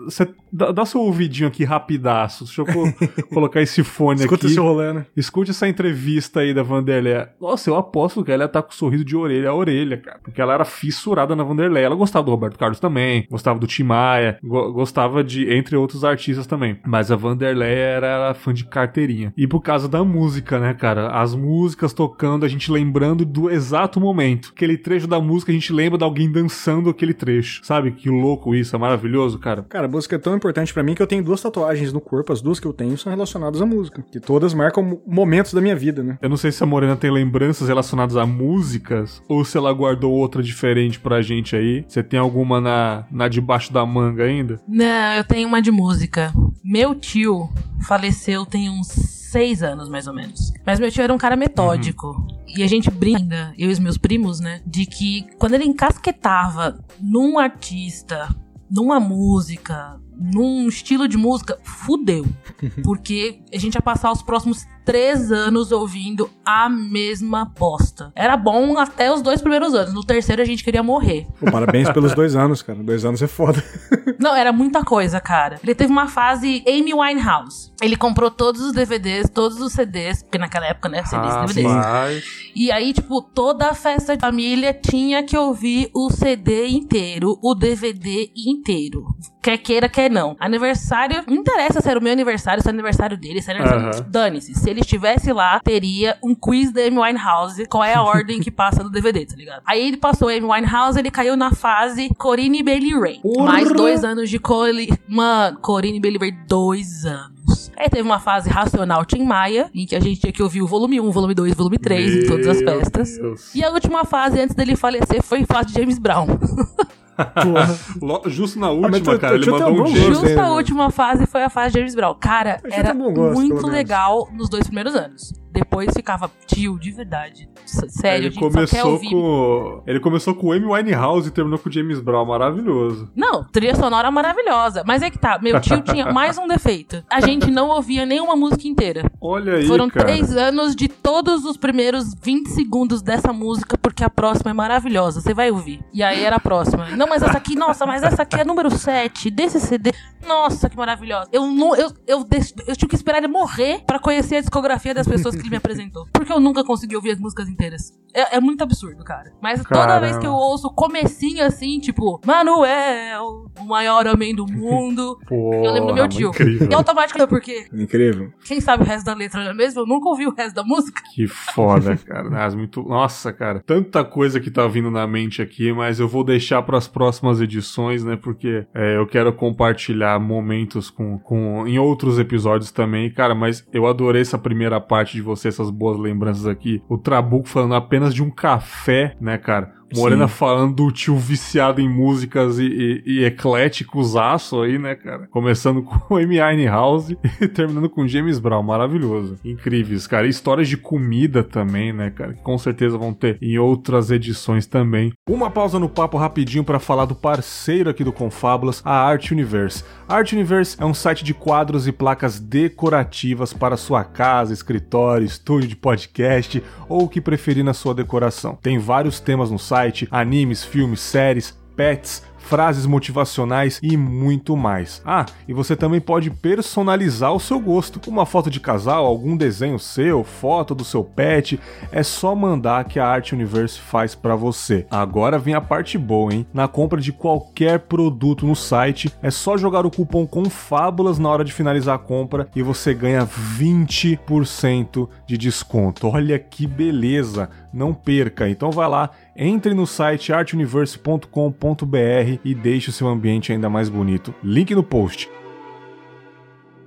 cê- dá, dá seu ouvidinho aqui rapidaço. Deixa eu co- colocar esse fone Escuta aqui. esse rolando. Escute essa entrevista aí da Vanderleia. Nossa, eu aposto que ela tá com sorriso de orelha a orelha, cara. Porque ela era fissurada na Vanderleia. Ela gostava do Roberto Carlos também, gostava do Tim Maia, go- gostava de, entre outros artistas também. Mas a Vanderleia era, era fã de carteirinha. E por causa da música, né, cara? As músicas tocando, a gente lembrando do exato momento. Aquele trecho da música, a gente lembra de alguém dançando aquele trecho. Sabe? Que louco isso, é maravilhoso, cara. Cara, música é tão importante pra mim que eu tenho duas tatuagens no corpo, as duas que eu tenho são relacionadas à música. Que todas marcam mo- momentos da minha vida, né? Eu não sei se a Morena tem lembranças relacionadas a músicas ou se ela guardou outra diferente pra gente aí. Você tem alguma na, na debaixo da manga ainda? Não, eu tenho uma de música. Meu tio faleceu tem uns seis anos, mais ou menos. Mas meu tio era um cara metódico. E a gente brinda, eu e os meus primos, né? De que quando ele encasquetava num artista, numa música, num estilo de música, fudeu. Porque a gente ia passar os próximos três anos ouvindo a mesma bosta. Era bom até os dois primeiros anos. No terceiro a gente queria morrer. Pô, parabéns pelos dois anos, cara. Dois anos é foda. Não, era muita coisa, cara. Ele teve uma fase Amy Winehouse. Ele comprou todos os DVDs, todos os CDs, porque naquela época, né, CDs e DVDs. Rapaz. E aí, tipo, toda a festa de família tinha que ouvir o CD inteiro, o DVD inteiro. Quer queira, quer não. Aniversário, não interessa se era o meu aniversário, se era o aniversário dele, se era aniversário. Aham. Dane-se. Se ele estivesse lá, teria um quiz da Amy Winehouse. Qual é a ordem que passa do DVD, tá ligado? Aí ele passou Amy Winehouse, ele caiu na fase Corinne Bailey Ray. Mais dois anos de Cole. Mano, Corinne Bailey Ray, dois anos. Aí teve uma fase racional Tim Maia, em que a gente tinha que ouvir o volume 1, volume 2, volume 3 em todas as Meu festas. Deus. E a última fase antes dele falecer foi a fase de James Brown. Justo na mas última, tu- cara, tu ele tinha mandou um gosto. Justo a né? última fase foi a fase de James Brown. Cara, era gosto, muito legal nos dois primeiros anos. Depois ficava tio, de verdade. Sério, Ele começou com. Ele começou com Amy Winehouse e terminou com James Brown, maravilhoso. Não, trilha sonora maravilhosa. Mas é que tá, meu tio tinha mais um defeito. A gente não ouvia nenhuma música inteira. Olha aí, Foram cara. três anos de todos os primeiros 20 segundos dessa música, porque a próxima é maravilhosa. Você vai ouvir. E aí era a próxima. Não, mas essa aqui, nossa, mas essa aqui é número 7 desse CD. Nossa, que maravilhosa. Eu não. Eu, eu, eu tive que esperar ele morrer pra conhecer a discografia das pessoas que ele me apresentou. Porque eu nunca consegui ouvir as músicas inteiras. É, é muito absurdo, cara. Mas toda Caramba. vez que eu ouço o comecinho assim, tipo, Manuel, o maior homem do mundo. Pô, Eu lembro do meu tio. Incrível. E automaticamente, porque Incrível. quem sabe o resto da letra, não é mesmo? Eu nunca ouvi o resto da música. Que foda, cara. Mas muito... Nossa, cara. Tanta coisa que tá vindo na mente aqui, mas eu vou deixar pras próximas edições, né? Porque é, eu quero compartilhar momentos com, com em outros episódios também, cara. Mas eu adorei essa primeira parte de você, essas boas lembranças aqui. O Trabuco falando apenas de um café, né, cara? Morena Sim. falando do tio viciado em músicas e, e, e ecléticos aço aí, né, cara? Começando com Amy Winehouse e terminando com James Brown. Maravilhoso. Incríveis, cara. E histórias de comida também, né, cara? Que com certeza vão ter em outras edições também. Uma pausa no papo rapidinho para falar do parceiro aqui do Confábulas, a Art Universe. A Art Universe é um site de quadros e placas decorativas para sua casa, escritório, estúdio de podcast ou o que preferir na sua decoração. Tem vários temas no site: animes, filmes, séries, pets, frases motivacionais e muito mais. Ah, e você também pode personalizar o seu gosto. Uma foto de casal, algum desenho seu, foto do seu pet, é só mandar que a Art Universe faz para você. Agora vem a parte boa, hein? Na compra de qualquer produto no site, é só jogar o cupom CONFABULAS na hora de finalizar a compra e você ganha 20% de desconto. Olha que beleza! Não perca. Então vai lá, entre no site artuniverse.com.br e deixe o seu ambiente ainda mais bonito. Link no post.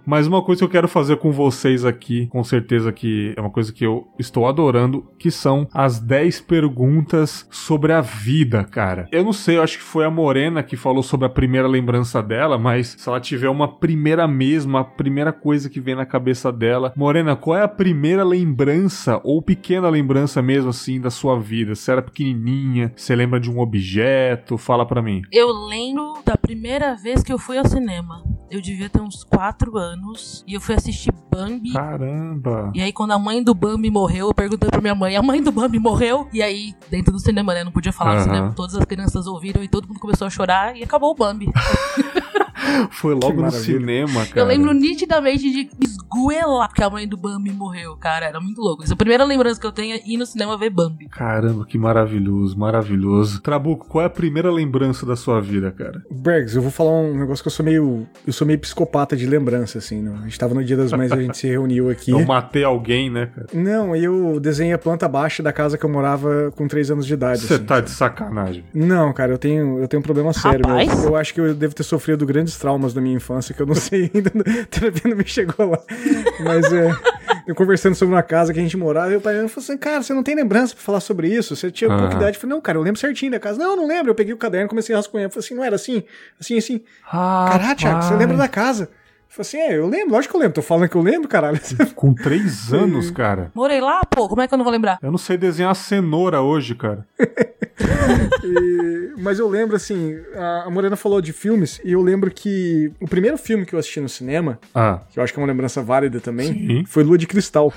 Mas uma coisa que eu quero fazer com vocês aqui, com certeza que é uma coisa que eu estou adorando, que são as 10 perguntas sobre a vida, cara. Eu não sei, eu acho que foi a Morena que falou sobre a primeira lembrança dela, mas se ela tiver uma primeira mesmo, a primeira coisa que vem na cabeça dela. Morena, qual é a primeira lembrança, ou pequena lembrança mesmo assim, da sua vida? Se era pequenininha, você lembra de um objeto? Fala pra mim. Eu lembro da primeira vez que eu fui ao cinema. Eu devia ter uns 4 anos e eu fui assistir Bambi. Caramba! E aí, quando a mãe do Bambi morreu, eu perguntei pra minha mãe: a mãe do Bambi morreu? E aí, dentro do cinema, né? Não podia falar no Aham. cinema. Todas as crianças ouviram e todo mundo começou a chorar e acabou o Bambi. Foi logo no cinema, cara. Eu lembro nitidamente de esguelar porque a mãe do Bambi morreu, cara. Era muito louco. Essa é a primeira lembrança que eu tenho é ir no cinema ver Bambi. Caramba, que maravilhoso, maravilhoso. Trabuco, qual é a primeira lembrança da sua vida, cara? Bergs, eu vou falar um negócio que eu sou meio. Eu sou meio psicopata de lembrança, assim. Não? A gente tava no Dia das Mães, a gente se reuniu aqui. Eu matei alguém, né, cara? Não, eu desenhei a planta baixa da casa que eu morava com 3 anos de idade. Você assim, tá sabe? de sacanagem. Não, cara, eu tenho, eu tenho um problema sério. meu. Rapaz. Eu acho que eu devo ter sofrido grandes traumas da minha infância, que eu não sei ainda. A terapia não me chegou lá. Mas é. Eu conversando sobre uma casa que a gente morava, e o pai falou assim: Cara, você não tem lembrança pra falar sobre isso? Você tinha pouca Aham. idade. Eu falei: Não, cara, eu lembro certinho da casa. Não, eu não lembro. Eu peguei o caderno, comecei a rascunhar. Eu falei assim: Não era assim? Assim, assim. Caralho, Thiago, você lembra da casa? Eu falei assim: É, eu lembro, lógico que eu lembro. Tô falando que eu lembro, caralho. Com três anos, cara. Morei lá, pô, como é que eu não vou lembrar? Eu não sei desenhar cenoura hoje, cara. E- mas eu lembro, assim, a, Morena falou de filmes, e eu lembro que o primeiro filme que eu assisti no cinema, Ah, que eu acho que é uma lembrança válida também, Sim. foi Lua de Cristal.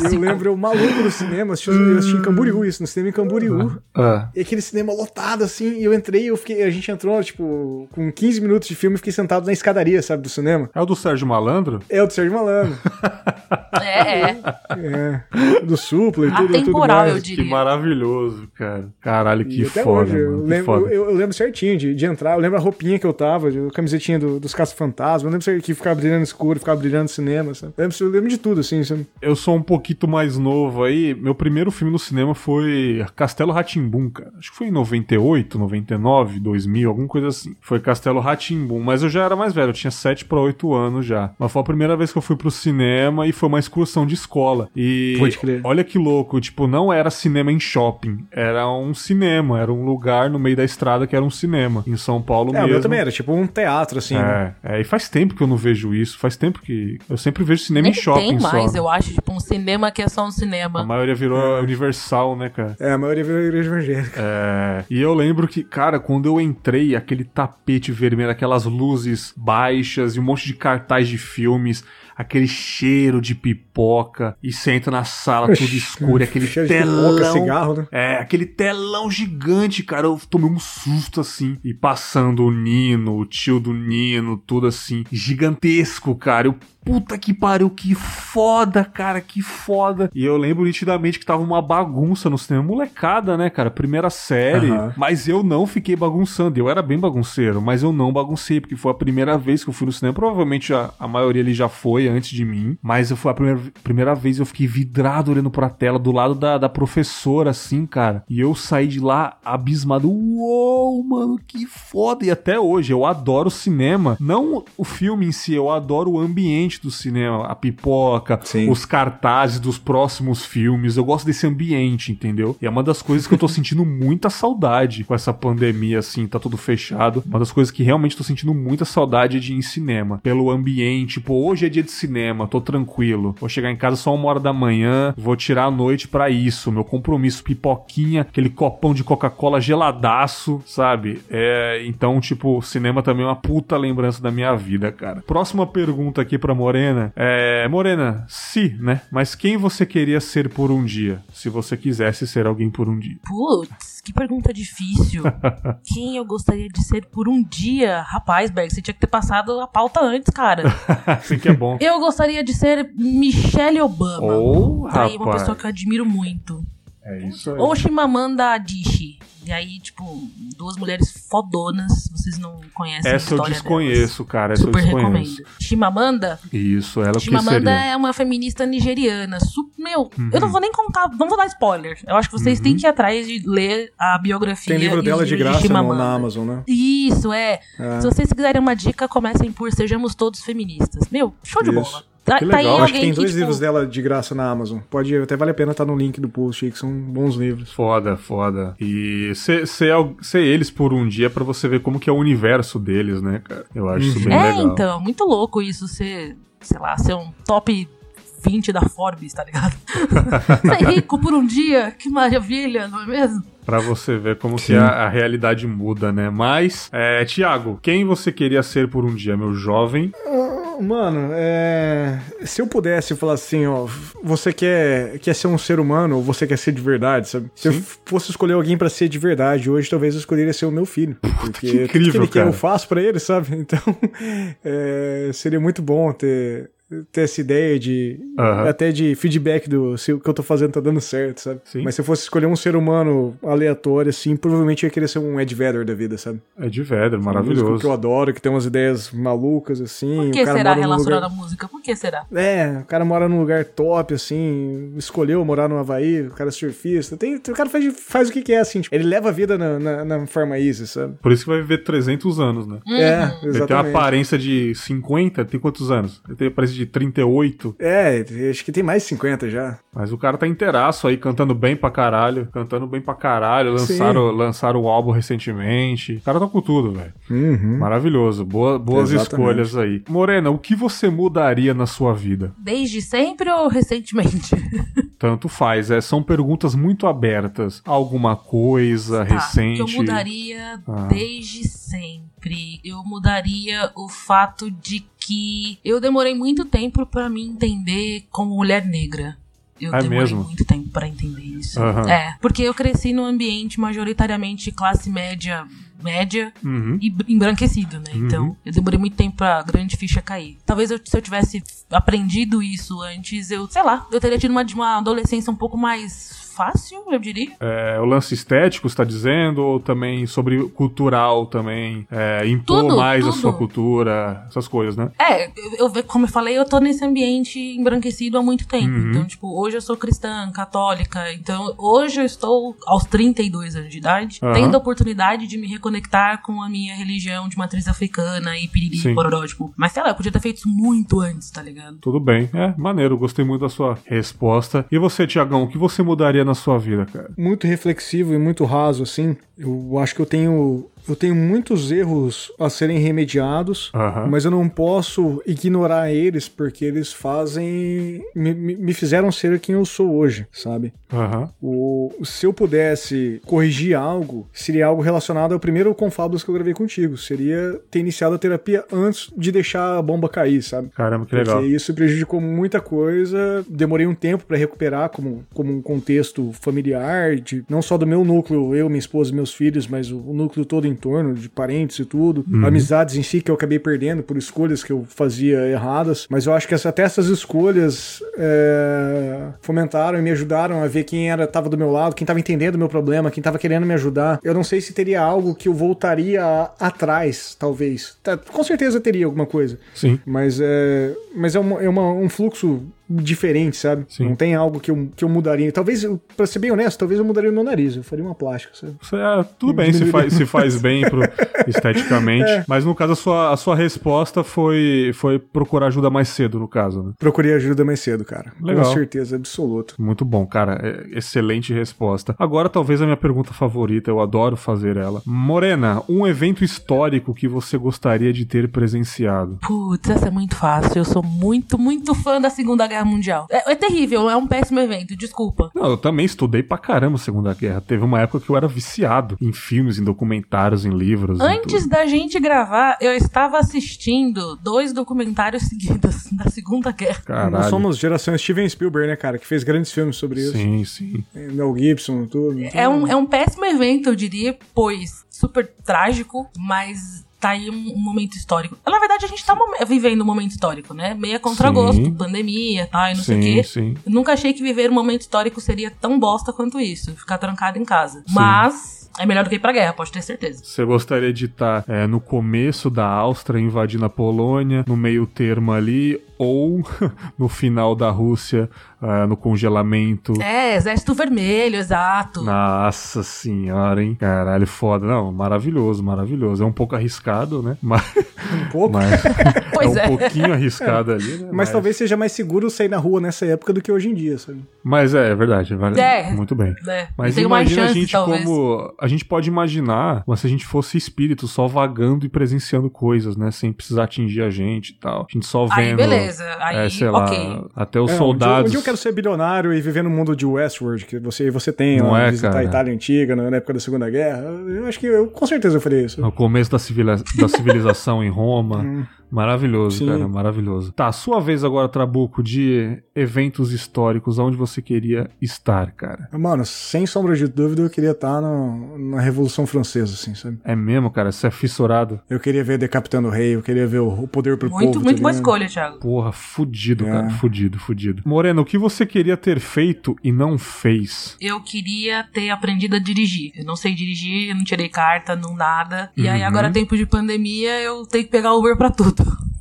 E eu lembro eu maluco no cinema, assisti, eu assisti em Camboriú, isso, no cinema em Camboriú. ah. E aquele cinema lotado, assim, e eu entrei, eu fiquei, a gente entrou, tipo, com 15 minutos de filme, e fiquei sentado na escadaria, sabe, do cinema. É o do Sérgio Malandro? É o do Sérgio Malandro. É, é. é. Do Supla e tudo, tudo Atemporal, mais. eu Que diria. Maravilhoso, cara. Caralho, que foda, hoje, eu mano. que lembro, foda. eu, eu lembro certinho de, de entrar, eu lembro a roupinha que eu tava, a camisetinha do- dos caça-fantasmas, eu lembro certinho que ficava brilhando escuro, ficava brilhando no cinema, sabe? Eu lembro, eu lembro de tudo, assim, sabe? Eu sou um pouquinho mais novo aí. Meu primeiro filme no cinema foi Castelo Ratimbum, cara. Acho que foi em 98, 99, 2000, alguma coisa assim. Foi Castelo Ratimbum, mas eu já era mais velho, eu tinha 7 para 8 anos já. Mas foi a primeira vez que eu fui pro cinema e foi uma excursão de escola. E Pode crer. olha que louco, tipo, não era cinema em shopping, era um cinema, era um lugar no meio da estrada que era um cinema, em São Paulo É, o mesmo. meu também era tipo um teatro, assim. né? É, é, e faz tempo que eu não vejo isso, faz tempo que. Eu sempre vejo cinema Nem em shopping tem mais, só. eu acho. Tipo, um cinema que é só um A cinema. maioria virou universal, né, cara? É, a maioria da igreja evangélica. É, e eu lembro que, cara, quando eu entrei, aquele tapete vermelho, aquelas luzes baixas e um monte de cartaz de filmes, aquele cheiro de pipoca, e você entra na sala tudo escuro, e aquele Cheiro de pipoca, telão. cigarro, né? É, aquele telão gigante, cara. Eu tomei um susto assim. E passando o Nino, o tio do Nino, tudo assim. Gigantesco, cara. Eu, puta que pariu, que foda, cara, que foda. E eu lembro nitidamente que tava uma bagunça no cinema. Molecada, né, cara? Primeira série. Aham. Mas eu não fiquei bagunçando. Eu era bem bagunceiro, mas eu não baguncei, porque foi a primeira vez que eu fui no cinema. Provavelmente a, a maioria ali já foi antes de mim. Mas eu foi a primeira, primeira vez eu fiquei vidrado olhando pra tela, do lado da, da professora, assim, cara. E eu saí de lá abismado. Uou, mano, que foda. E até hoje, eu adoro cinema. Não o filme em si, eu adoro o ambiente do cinema. A pipoca, Sim. os cartazes dos próximos filmes. Eu gosto desse ambiente, entendeu? E é uma das coisas que eu tô sentindo muita saudade com essa pandemia, assim, tá tudo fechado. Uma das coisas que realmente tô sentindo muita saudade é de ir em cinema. Pelo ambiente, pô, hoje é dia de cinema, tô tranquilo. Vou chegar em casa só uma hora da manhã, vou tirar a noite pra isso. Meu compromisso, pipoquinha, aquele copão de Coca-Cola geladaço, sabe? É, então, tipo, cinema também é uma puta lembrança da minha vida, cara. Próxima pergunta aqui pra Morena. É, Morena, se, né? Mas quem você queria ser por um dia? Se você quisesse ser alguém por um dia. Putz, que pergunta difícil. Quem eu gostaria de ser por um dia? Rapaz, Berg, você tinha que ter passado a pauta antes, cara. assim que é bom. Eu gostaria de ser Michelle Obama. Ô, Tá aí uma rapaz. pessoa que eu admiro muito. É isso aí. Ou Shimamanda Adichie. E aí, tipo, duas mulheres fodonas. Vocês não conhecem a Essa eu desconheço, cara. delas. Essa eu Super desconheço. recomendo. Shimamanda, Isso, ela que Chimamanda seria? é uma feminista nigeriana. Meu, Uhum. eu não vou nem contar, não vou dar spoiler. Eu acho que vocês têm que ir atrás de ler a biografia. Tem livro dela de graça no, Chimamanda. na Amazon, né? Isso, é. É. Se vocês quiserem uma dica, comecem por Sejamos Todos Feministas. Meu, show de Isso. bola. Tá, Que tá aí legal. Eu acho que tem dois tipo, livros dela de graça na Amazon. Pode, até vale a pena estar no link do post aí, que são bons livros. Foda, foda. E ser, ser, ser eles por um dia pra você ver como que é o universo deles, né, cara? Eu acho isso bem É, legal. então, muito louco isso ser, sei lá, ser um top 20 da Forbes, tá ligado? ser rico por um dia, que maravilha, não é mesmo? Pra você ver como que a, a realidade muda, né? Mas, é, Tiago, quem você queria ser por um dia, meu jovem? Mano, é... se eu pudesse falar assim, ó, você quer, quer ser um ser humano ou você quer ser de verdade, sabe? Se eu Sim. fosse escolher alguém pra ser de verdade hoje, talvez eu escolheria ser o meu filho. Porque que incrível, tudo que ele quer cara. eu faço pra ele, sabe? Então, é, seria muito bom ter ter essa ideia de Aham. até de feedback do se o que eu tô fazendo tá dando certo, sabe? Sim. Mas se eu fosse escolher um ser humano aleatório assim, provavelmente eu ia querer ser um Ed Vedder da vida, sabe? É de Vedder, Um maravilhoso. que eu adoro, que tem umas ideias malucas assim, Por o que cara será relacionado lugar... à música? Por que será? É, o cara mora num lugar top, assim, escolheu morar no Havaí, o cara é surfista. Tem, o cara faz, faz o que quer, assim. tipo, ele leva a vida na, na, na forma easy, sabe? Por isso que vai viver 300 anos, né? Uhum. É, Ele tem uma exatamente. aparência de 50, tem quantos anos? Ele tem aparência de 38. É, acho que tem mais de 50 já. Mas o cara tá inteiraço aí, cantando bem pra caralho. Cantando bem pra caralho. Lançaram, lançaram o álbum recentemente. O cara tá com tudo, velho. Uhum. Maravilhoso. Boa, boas Exatamente. escolhas aí. Morena, o que você mudaria na sua vida? Desde sempre ou recentemente? Tanto faz, é, são perguntas muito abertas. Alguma coisa Tá, recente. Que eu mudaria Ah. desde sempre? Eu mudaria o fato de que eu demorei muito tempo pra me entender como mulher negra. Eu É demorei mesmo? muito tempo pra entender isso. Aham. É, porque eu cresci num ambiente majoritariamente classe média, média Uhum. e br- embranquecido, né? Uhum. Então, eu demorei muito tempo pra grande ficha cair. Talvez eu- se eu tivesse aprendido isso antes, eu, sei lá, eu teria tido uma, uma adolescência um pouco mais fácil, eu diria. É, o lance estético, você tá dizendo? Ou também sobre cultural também? É, impor Tudo, mais a tudo. sua cultura, essas coisas, né? É, eu, eu como eu falei, eu tô nesse ambiente embranquecido há muito tempo. Uhum. Então, tipo, hoje eu sou cristã, católica. Então, hoje eu estou aos 32 anos de idade, tendo a oportunidade de me reconectar com a minha religião de matriz africana e Sim. piriri, pororó, tipo. Mas sei lá, eu podia ter feito isso muito antes, tá ligado? Tudo bem. É, maneiro. Gostei muito da sua resposta. E você, Tiagão, o que você mudaria na sua vida, cara? Muito reflexivo e muito raso, assim. Eu acho que eu tenho. Eu tenho muitos erros a serem remediados, mas eu não posso ignorar eles porque eles fazem. Me, me- fizeram ser quem eu sou hoje, sabe? O, se eu pudesse corrigir algo, seria algo relacionado ao primeiro Confabulous que eu gravei contigo. Seria ter iniciado a terapia antes de deixar a bomba cair, sabe? Caramba, que legal. Porque isso prejudicou muita coisa. Demorei um tempo pra recuperar como, como um contexto familiar, de, não só do meu núcleo, eu, minha esposa meus filhos, mas o, o núcleo todo em torno, de parentes e tudo. Amizades em si que eu acabei perdendo por escolhas que eu fazia erradas. Mas eu acho que essa- até essas escolhas é, fomentaram e me ajudaram a ver quem era tava do meu lado, quem tava entendendo o meu problema, quem tava querendo me ajudar. Eu não sei se teria algo que eu voltaria atrás, talvez. Tá, com certeza teria alguma coisa. Sim. Mas é, mas é, uma- é uma- um fluxo diferente, sabe? Sim. Não tem algo que eu, que eu mudaria. Talvez, eu- pra ser bem honesto, talvez eu mudaria o meu nariz. Eu faria uma plástica, sabe? É, tudo bem, se faz, se faz bem pro, esteticamente. É. Mas no caso, a sua, a sua resposta foi, foi procurar ajuda mais cedo, no caso, né? Procurei ajuda mais cedo, cara. Legal. Com certeza, absoluto. Muito bom, cara. É- excelente resposta. Agora, talvez a minha pergunta favorita, eu adoro fazer ela. Morena, um evento histórico que você gostaria de ter presenciado? Putz, essa é muito fácil. Eu sou muito, muito fã da Segunda Guerra Mundial. É, é terrível, é um péssimo evento, desculpa. Não, eu também estudei pra caramba a Segunda Guerra. Teve uma época que eu era viciado em filmes, em documentários, em livros. em Antes tudo. da gente gravar, eu estava assistindo dois documentários seguidos da Segunda Guerra. Caralho. Nós somos geração Steven Spielberg, né, cara? Que fez grandes filmes sobre isso. Sim, sim. Mel Gibson, tudo. É um, é um péssimo evento, eu diria, pois super trágico, mas tá aí um, um momento histórico. Na verdade, a gente tá vivendo um momento histórico, né? Meia contra Sim. gosto, pandemia, tá, e não sei o Sim, quê. sim. Eu nunca achei que viver um momento histórico seria tão bosta quanto isso, ficar trancado em casa. Mas é melhor do que ir pra guerra, pode ter certeza. Você gostaria de estar é, no começo da Áustria invadindo a Polônia, no meio termo ali, ou no final da Rússia, ah, no congelamento? É, Exército Vermelho, exato. Nossa senhora, hein? Caralho, foda. Não, maravilhoso, maravilhoso. É um pouco arriscado, né? Mas, Um pouco. mas Pois é um é. pouquinho arriscado ali, né? Mas talvez seja mais seguro sair na rua nessa época do que hoje em dia, sabe? Mas é, é verdade. vale- É. Muito bem. É, Mas tem imagina a chance, gente talvez. como. A gente pode imaginar se a gente fosse espírito só vagando e presenciando coisas, né? Sem precisar atingir a gente e tal. A gente só vendo. Aí, beleza. Aí, é, sei ok. lá, até os É, um dia- soldados. Um dia eu quero ser bilionário e viver no mundo de Westworld, que você, você tem, Não ó, é, visitar cara? a Itália antiga, na época da Segunda Guerra. Eu acho que eu, com certeza eu faria isso. No começo da, civila- da civilização em Roma. Maravilhoso, Sim. cara, maravilhoso. Tá, sua vez agora, Trabuco, de eventos históricos, onde você queria estar, cara. Mano, sem sombra de dúvida, eu queria estar no- na Revolução Francesa, assim, sabe? É mesmo, cara? Você é fissurado? Eu queria ver decapitando o rei, eu queria ver o, o poder pro Muito, povo. muito tá boa escolha, Thiago. Porra, fudido, É. cara. Fudido, fudido. Moreno, o que você queria ter feito e não fez? Eu queria ter aprendido a dirigir. Eu não sei dirigir, eu não tirei carta, não nada. E aí Uhum. agora, tempo de pandemia, eu tenho que pegar Uber pra tudo.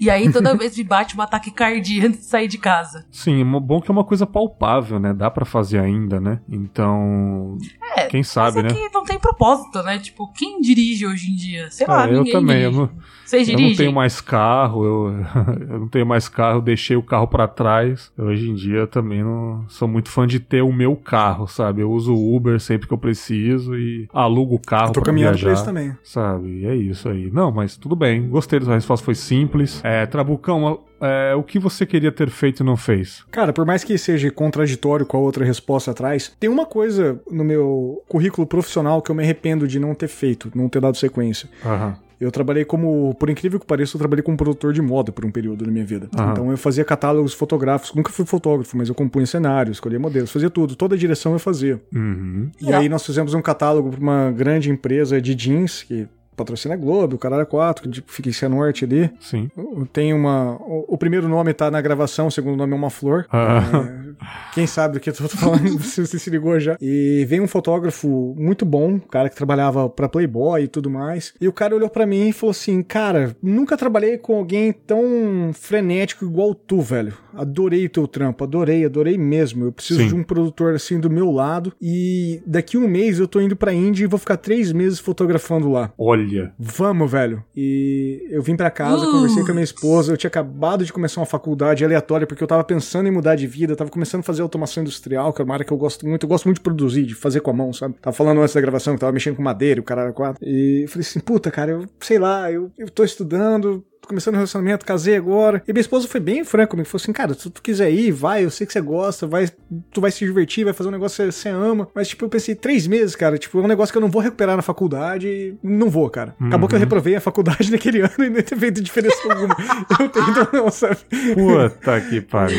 E aí toda vez me bate um ataque cardíaco antes de sair de casa. Sim, é bom que é uma coisa palpável, né? Dá pra fazer ainda, né? Então. É, quem sabe, mas né? é que não tem propósito, né? Tipo, quem dirige hoje em dia? Sei lá, Ah, eu também. dirige. Eu não, Vocês eu dirigem? não tenho mais carro, eu, eu não tenho mais carro, eu deixei o carro pra trás. Hoje em dia também não sou muito fã de ter o meu carro, sabe? Eu uso o Uber sempre que eu preciso e alugo o carro Eu tô pra caminhando viajar. pra isso também. Sabe? E é isso aí. Não, mas tudo bem. Gostei da resposta, foi simples. É, Trabucão, é, o que você queria ter feito e não fez? Cara, por mais que seja contraditório com a outra resposta atrás, tem uma coisa no meu currículo profissional que eu me arrependo de não ter feito, não ter dado sequência. Aham. Eu trabalhei como, por incrível que pareça, eu trabalhei como produtor de moda por um período da minha vida. Aham. Então eu fazia catálogos fotográficos, nunca fui fotógrafo, mas eu compunha cenários, escolhia modelos, fazia tudo, toda a direção eu fazia. Uhum. E aí nós fizemos um catálogo para uma grande empresa de jeans que patrocina a Globo, o Caralho 4, que tipo, fica em Cianorte ali. Sim. Tem uma. O, o primeiro nome tá na gravação, o segundo nome é uma flor. Ah. É, quem sabe do que eu tô falando, se você se ligou já. E veio um fotógrafo muito bom, um cara que trabalhava pra Playboy e tudo mais. E o cara olhou pra mim e falou assim: Cara, nunca trabalhei com alguém tão frenético igual tu, velho. Adorei o teu trampo, adorei, adorei mesmo. Eu preciso Sim. de um produtor assim do meu lado. E daqui um mês eu tô indo pra Índia e vou ficar três meses fotografando lá. Olha. Vamos, velho. E eu vim pra casa, Uh. conversei com a minha esposa. Eu tinha acabado de começar uma faculdade aleatória porque eu tava pensando em mudar de vida. Eu tava começando a fazer automação industrial, que é uma área que eu gosto muito. Eu gosto muito de produzir, de fazer com a mão, sabe? Tava falando antes da gravação que tava mexendo com madeira, e o cara era quatro. E eu falei assim, puta, cara, eu sei lá, eu, eu tô estudando. Começando um relacionamento, casei agora. E minha esposa foi bem franca comigo. Falou assim: Cara, se tu quiser ir, vai. Eu sei que você gosta, vai, tu vai se divertir, vai fazer um negócio que você ama. Mas, tipo, eu pensei: três meses, cara. Tipo, é um negócio que eu não vou recuperar na faculdade. Não vou, cara. Acabou que eu reprovei a faculdade naquele ano e não tem feito diferença alguma. Eu tento, não, sabe? Puta que pariu.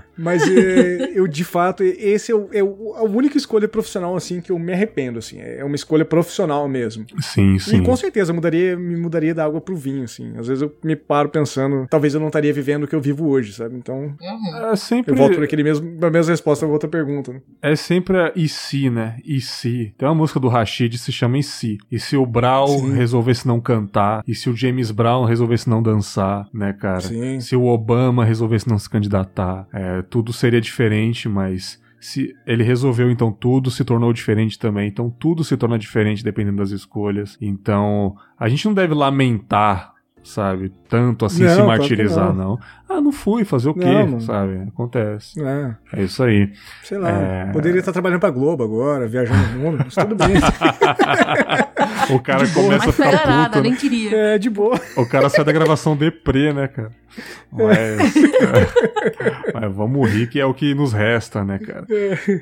Mas é, eu, de fato, esse é, o, é a única escolha profissional, assim, que eu me arrependo, assim. É uma escolha profissional mesmo. Sim, sim. E com certeza mudaria, me mudaria da água pro vinho, assim. Às vezes eu me paro pensando, talvez eu não estaria vivendo o que eu vivo hoje, sabe? Então, Uhum. É sempre, eu volto para aquele mesmo, a mesma resposta pra outra pergunta. Né? é sempre a e se, né? E se. Tem uma música do Rashid que se chama E se. E se o Brown Sim. resolvesse não cantar? E se o James Brown resolvesse não dançar, né, cara? Sim. Se o Obama resolvesse não se candidatar, é, tudo seria diferente, mas se ele resolveu, então tudo se tornou diferente também. Então tudo se torna diferente dependendo das escolhas. Então a gente não deve lamentar, sabe? Tanto assim Não, se martirizar, não. não. Ah, não fui fazer o quê, Não, sabe? Acontece. É, É isso aí. sei lá. É. Poderia estar trabalhando pra Globo agora, viajando no mundo, mas tudo bem. O cara De boa, começa a Mas ficar pega nada, puto. né? nem queria. é, de boa. O cara sai da gravação deprê, né, cara? Mas, mas vamos rir, que é o que nos resta, né, cara?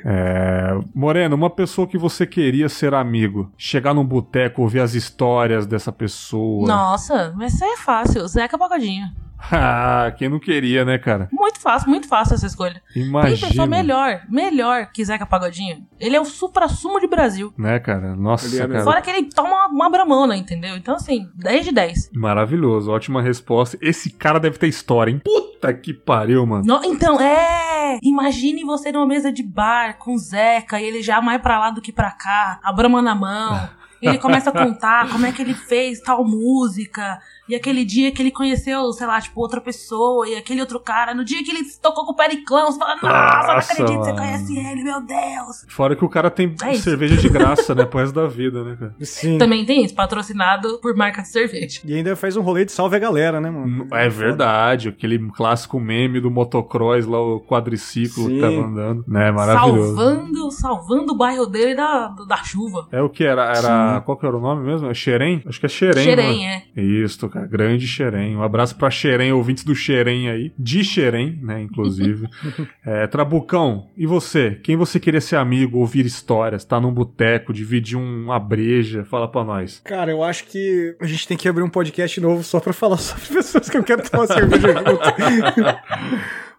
É, Moreno, uma pessoa que você queria ser amigo, chegar num boteco, ouvir as histórias dessa pessoa. Nossa, mas isso aí é fácil. Zeca Pagodinho. Ah, quem não queria, né, cara? Muito fácil, muito fácil essa escolha. Tem pessoa Imagina. melhor, melhor que Zeca Pagodinho. Ele é o supra-sumo de Brasil. Né, cara? Nossa, é cara. Fora que ele toma uma, uma bramona, entendeu? Então, assim, 10 de 10. Maravilhoso, ótima resposta. Esse cara deve ter história, hein? Puta que pariu, mano. No- então, é. Imagine você numa mesa de bar com Zeca e ele já mais pra lá do que pra cá, a brama na mão. E ele começa a contar como é que ele fez tal música. E aquele dia que ele conheceu, sei lá, tipo, outra pessoa. E aquele outro cara. No dia que ele tocou com o Periclão, você fala, nossa, não acredito que você conhece ele, meu Deus. Fora que o cara tem É cerveja de graça, né? Pro resto da vida, né, cara? Sim. Também tem isso, patrocinado por marca de cerveja. E ainda faz um rolê de salve a galera, né, mano? É verdade, aquele clássico meme do motocross lá, o quadriciclo que Sim. tava andando. Né, maravilhoso. Salvando, salvando o bairro dele da, da chuva. É o que era? Era. Sim. Qual que era o nome mesmo? É Xerém? Acho que é Xerém. Xerém, é. Isso, cara. Grande Xerém. Um abraço pra Xerém, ouvintes do Xerém aí. De Xerém, né, inclusive. é, Trabucão, e você? Quem você queria ser amigo, ouvir histórias, tá num boteco, dividir um- uma breja? Fala pra nós. Cara, eu acho que a gente tem que abrir um podcast novo só pra falar sobre pessoas que eu quero tomar cerveja junto.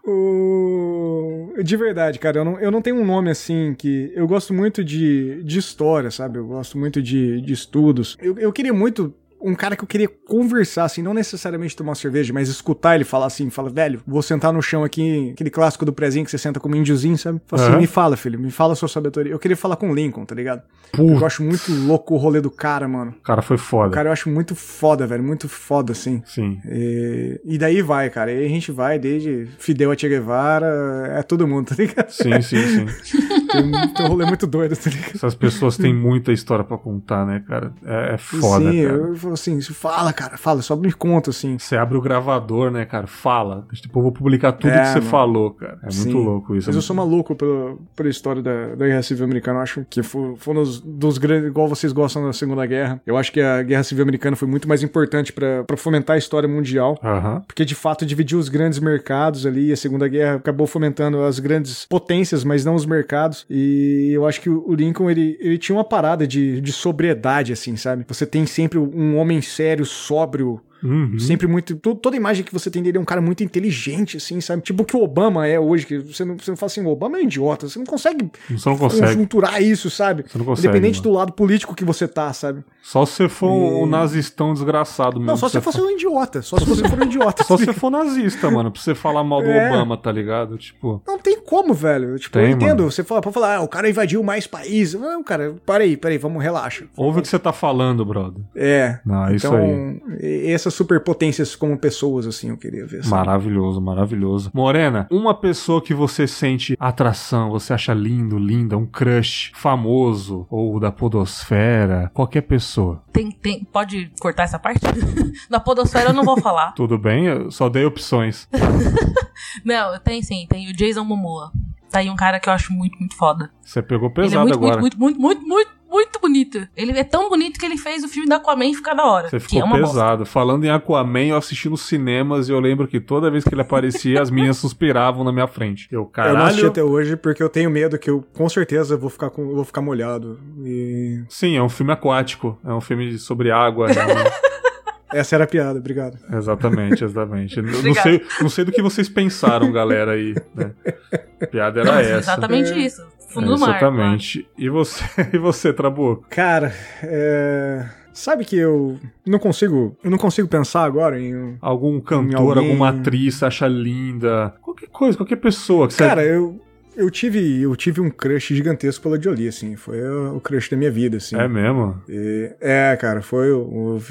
O- De verdade, cara, eu não, eu não tenho um nome assim que. Eu gosto muito de, de história, sabe? Eu gosto muito de, de estudos. Eu, eu queria muito um cara que eu queria conversar, assim, não necessariamente tomar cerveja, mas escutar ele falar assim, fala, velho, vou sentar no chão aqui, aquele clássico do prezinho que você senta como índiozinho, sabe? Fala assim, Aham. me fala, filho, me fala a sua sabedoria. Eu queria falar com o Lincoln, tá ligado? Putz. Eu acho muito louco o rolê do cara, mano. O cara foi O foda. cara eu acho muito foda, velho, muito foda, assim. Sim. E, e daí vai, cara. E a gente vai desde Fidel a Che Guevara, é todo mundo, tá ligado? Sim, sim, sim. Tem, tem um rolê muito doido, tá ligado? Essas pessoas têm muita história pra contar, né, cara? É, é foda, Sim, cara. eu falo assim, fala, cara, fala, só me conta, assim. Você abre o gravador, né, cara? Fala. Tipo, eu vou publicar tudo É, que você mano. falou, cara. É muito Sim. louco isso. Mas é eu sou muito- maluco pela, pela história da, da Guerra Civil Americana. Eu acho que foi, foi um dos, grandes, igual vocês gostam da Segunda Guerra. Eu acho que a Guerra Civil Americana foi muito mais importante pra pra fomentar a história mundial. Porque de fato dividiu os grandes mercados ali. e A Segunda Guerra acabou fomentando as grandes potências, mas não os mercados. E eu acho que o Lincoln ele, ele tinha uma parada de, de sobriedade, assim, sabe? Você tem sempre um homem sério, sóbrio. Uhum. Sempre muito. to- Toda imagem que você tem dele é um cara muito inteligente, assim, sabe? Tipo o que o Obama é hoje, que você não, você não fala assim, o Obama é um idiota. Você não consegue Você não consegue. conjunturar isso, sabe? Você não consegue, Independente mano. do lado político que você tá, sabe? Só se você for um E- nazistão desgraçado mesmo. Não, só se você fosse fa- um idiota. Só se você for um idiota. Só se você for nazista, mano, pra você falar mal do É. Obama, tá ligado? Tipo, Não tem como, velho. Tipo, Tem, eu entendo. mano. Você fala, pode falar, ah, o cara invadiu mais países. Não, cara, peraí, peraí, vamos, relaxa. ouve o que você tá falando, brother. É. Não, é isso então, aí. e- essas superpotências como pessoas, assim, eu queria ver. sabe? Maravilhoso, maravilhoso. Morena, uma pessoa que você sente atração, você acha lindo, linda, um crush famoso ou da podosfera, qualquer pessoa. Tem, tem, pode cortar essa parte? da podosfera eu não vou falar. Tudo bem? Eu só dei opções. Não, tem sim, tem o Jason Momoa. Tá aí um cara que eu acho muito, muito foda. Você pegou ele é pesado muito, agora. muito, muito, muito, muito, muito, muito bonito. Ele é tão bonito que ele fez o filme da Aquaman ficar da hora. Você que ficou é uma bosta. pesado. Falando em Aquaman, eu assisti nos cinemas e eu lembro que toda vez que ele aparecia, as meninas suspiravam na minha frente. Eu, Eu não assisti caralho. até hoje porque eu tenho medo que eu, com certeza, vou ficar, com, eu vou ficar molhado. E Sim, é um filme aquático. É um filme sobre água. né? essa era a piada, obrigado. exatamente, exatamente. Não- sei, não sei do que vocês pensaram, galera, aí. Né? A piada era Nossa, essa. Exatamente É. isso. Fundo É, do mar. exatamente. E você, e você, Trabuco? Cara, é... Sabe que eu não consigo. Eu não consigo pensar agora em. um- Algum cantor, alguém- alguma atriz você acha linda? Qualquer coisa, qualquer pessoa que você. Cara, eu. Eu tive, eu tive um crush gigantesco pela Jolie, assim. Foi o o crush da minha vida, assim. É mesmo? E- é, cara, foi o, o-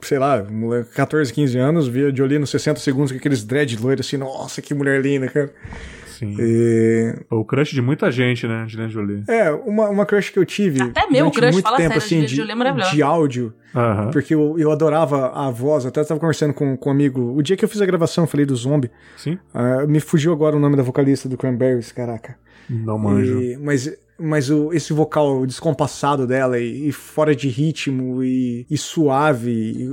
sei lá, um moleque, 14, 15 anos, via a Jolie nos 60 segundos com aqueles dread loiros assim, nossa, que mulher linda, cara. Sim. E, O crush de muita gente, né, Angelina Jolie? é, uma, uma crush que eu tive Até meu crush, muito fala tempo, sério, assim, Angelina de, Jolie é de áudio, porque eu, eu adorava a voz, até tava conversando com, com um amigo, o dia que eu fiz a gravação, eu falei do Zombie, Sim? ah, me fugiu agora o nome da vocalista do Cranberries, caraca. Não manjo. E- mas mas o, esse vocal descompassado dela e, e fora de ritmo e, e suave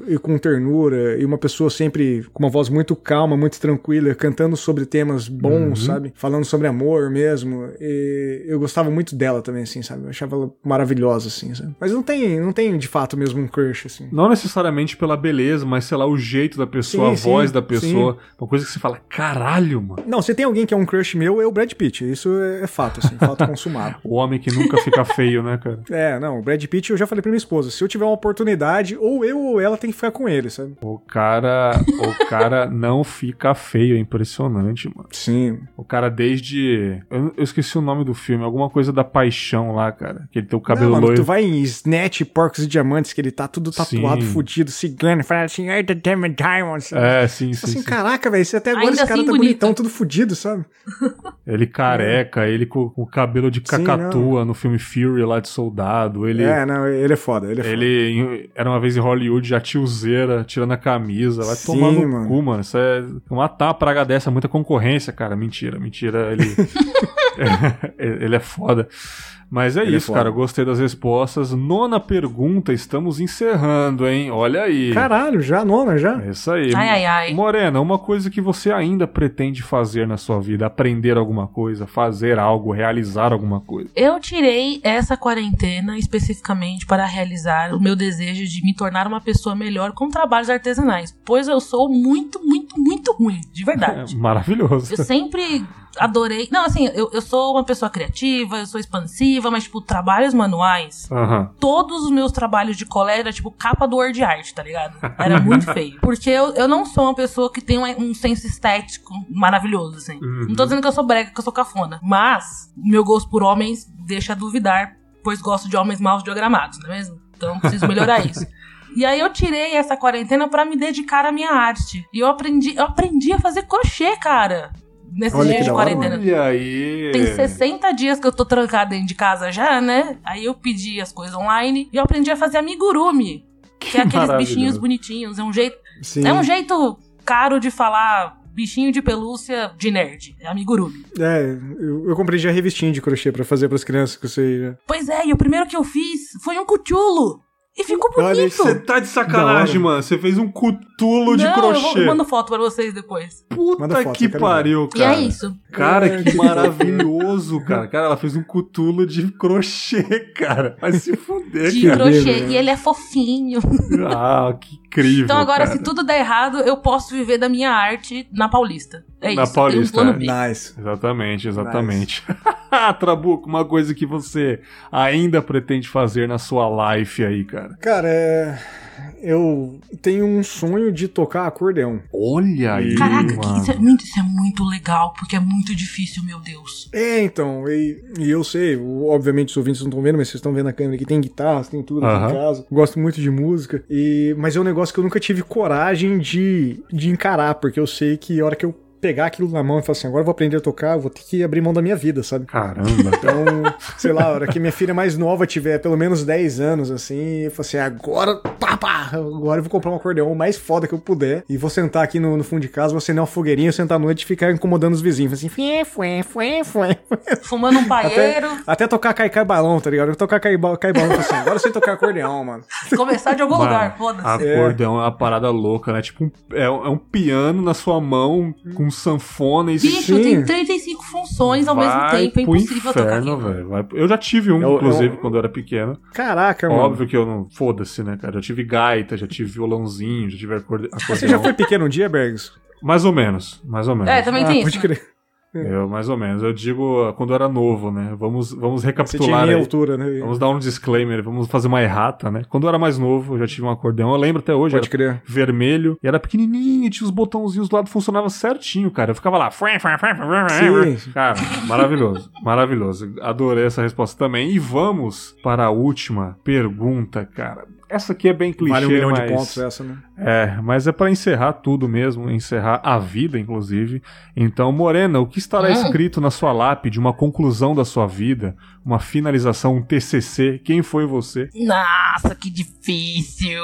e, e com ternura e uma pessoa sempre com uma voz muito calma, muito tranquila, cantando sobre temas bons, Uhum. sabe? Falando sobre amor mesmo. E eu gostava muito dela também, assim, sabe? Eu achava ela maravilhosa, assim, sabe? Mas não tem, não tem de fato mesmo um crush, assim. Não necessariamente pela beleza, mas sei lá, o jeito da pessoa, Sim, a voz sim, da pessoa. Uma coisa que você fala, caralho, mano. Não, se tem alguém que é um crush meu, é o Brad Pitt. Isso é fato, assim, fato consumado. O homem que nunca fica feio, né, cara? É, não, o Brad Pitt eu já falei pra minha esposa, se eu tiver uma oportunidade, ou eu ou ela tem que ficar com ele, sabe? O cara, o cara não fica feio, é impressionante, mano. Sim. O cara desde, eu, eu esqueci o nome do filme, alguma coisa da paixão lá, cara. Que ele tem o cabelo não, mano, loiro. tu vai em Snatch, Porcos e Diamantes, que ele tá tudo tatuado, Sim. fudido, cigano, fala assim, ai, the damn diamonds. É, sim, sim. assim, sim. caraca, velho, você até agora Ainda esse cara assim tá bonito. bonitão, tudo fudido, sabe? Ele careca, ele com, com o cabelo de Sim, cacatua no filme Fury lá de soldado. Ele, É, não, ele é foda, ele é foda. ele era uma vez em Hollywood, já tiozeira, tirando a camisa. Vai Sim, no mano. cu, mano. Isso é matar uma praga dessa, muita concorrência, cara. Mentira, mentira. Ele, ele é foda. Mas é Ele é isso, foda. cara. Gostei das respostas. Nona pergunta, estamos encerrando, hein? Olha aí. Caralho, já, nona, já? É isso aí. Ai, ai, ai. Morena, uma coisa que você ainda pretende fazer na sua vida, aprender alguma coisa, fazer algo, realizar alguma coisa. Eu tirei essa quarentena especificamente para realizar o meu desejo de me tornar uma pessoa melhor com trabalhos artesanais, pois eu sou muito, muito, muito ruim, de É verdade. maravilhoso. Eu sempre adorei. Não, assim, eu, eu sou uma pessoa criativa, eu sou expansiva, mas, tipo, trabalhos manuais. Aham. Todos os meus trabalhos de colégio era, tipo, capa do Word Art, tá ligado? Era muito feio. Porque eu, eu não sou uma pessoa que tem um, um senso estético maravilhoso, assim. Uhum. Não tô dizendo que eu sou brega, que eu sou cafona. Mas, meu gosto por homens deixa a duvidar, pois gosto de homens mal diagramados, não é mesmo? Então, preciso melhorar isso. E aí eu tirei essa quarentena pra me dedicar à minha arte. E eu aprendi, eu aprendi a fazer crochê, cara. Nesse Olha dia que de quarentena. Olha aí. Tem 60 dias que eu tô trancada dentro de casa já, né? Aí eu pedi as coisas online e eu aprendi a fazer amigurumi. Que, é aqueles bichinhos bonitinhos. É um jeito, Sim. é um jeito caro de falar bichinho de pelúcia de nerd. É amigurumi. É, eu, eu comprei já revistinha de crochê pra fazer pras crianças que eu sei. já. Pois é, e o primeiro que eu fiz foi um cutulo. E ficou Olha, bonito. Você tá de sacanagem, mano. Você fez um cutulo de Não, crochê. eu, vou, eu mando foto pra vocês depois. Puta foto, que pariu, E cara. é isso. Cara, É, que maravilhoso, cara. Cara, ela fez um cutulo de crochê, cara. Vai se fuder, De cara. crochê. beleza. E ele é fofinho. Ah, que incrível. Então agora, cara. se tudo der errado, eu posso viver da minha arte na Paulista. É Na isso. Paulista, um plano é. B. Nice. Exatamente, exatamente. Trabuco, uma coisa que você ainda pretende fazer na sua life aí, cara. Cara, é. Eu tenho um sonho de tocar acordeão. Olha aí, Caraca, que mano. isso, é muito, isso é muito legal, porque é muito difícil, meu Deus. É, então, e, e eu sei, o- obviamente os ouvintes não estão vendo, mas vocês estão vendo a câmera aqui, tem guitarras, tem tudo aqui em casa. Gosto muito de música, e mas é um negócio que eu nunca tive coragem de, de encarar, porque eu sei que a hora que eu pegar aquilo na mão e falar assim, agora eu vou aprender a tocar, eu vou ter que abrir mão da minha vida, sabe? Caramba. Então, sei lá, a hora que minha filha mais nova tiver pelo menos 10 anos, assim, eu falo assim, agora, pá, pá, agora eu vou comprar um acordeão o mais foda que eu puder e vou sentar aqui no, no fundo de casa, vou acender uma fogueirinha, sentar à noite e ficar incomodando os vizinhos. Assim, fué, fué, fué, fué. Fumando um paeiro, Até tocar caicai balão, tá ligado? Eu tocar cai, ba- cai balão, eu falo assim, agora eu sei tocar acordeão, mano. começar de algum Mano, lugar, foda-se. Acordeão é uma parada louca, né? Tipo, é, um, é um piano na sua mão com sanfona e você Bicho, tem 35 funções ao mesmo tempo, é pro impossível tocar inferno, aquilo. velho. Vai- Eu já tive um, Eu- inclusive, eu- quando eu era pequeno. Caraca, mano. Óbvio que eu não. Foda-se, né, cara? Eu tive gaita, já tive violãozinho, já tive acorde... Você acordeão. já foi pequeno um dia, Bergs? Mais ou menos, mais ou menos. É, também Ah, tem pode isso. crer. Eu, mais ou menos. Eu digo ah, quando eu era novo, né? Vamos, vamos Você tinha recapitular minha aí. altura, né? Vamos dar um disclaimer, vamos fazer uma errata, né? Quando eu era mais novo, eu já tive um acordeão. Eu lembro até hoje, Pode era crer. vermelho, e era pequenininho, tinha os botãozinhos do lado, funcionava certinho, cara. Eu ficava lá. Sim. Cara, maravilhoso, maravilhoso. Adorei essa resposta também. E vamos para a última pergunta, cara. Essa aqui é bem clichê, Vale um milhão mas... de pontos essa, né? É, mas é pra encerrar tudo mesmo, encerrar a vida, inclusive. Então, Morena, o que estará Hum. escrito na sua lápide, uma conclusão da sua vida, uma finalização, um TCC? Quem foi você? Nossa, que difícil.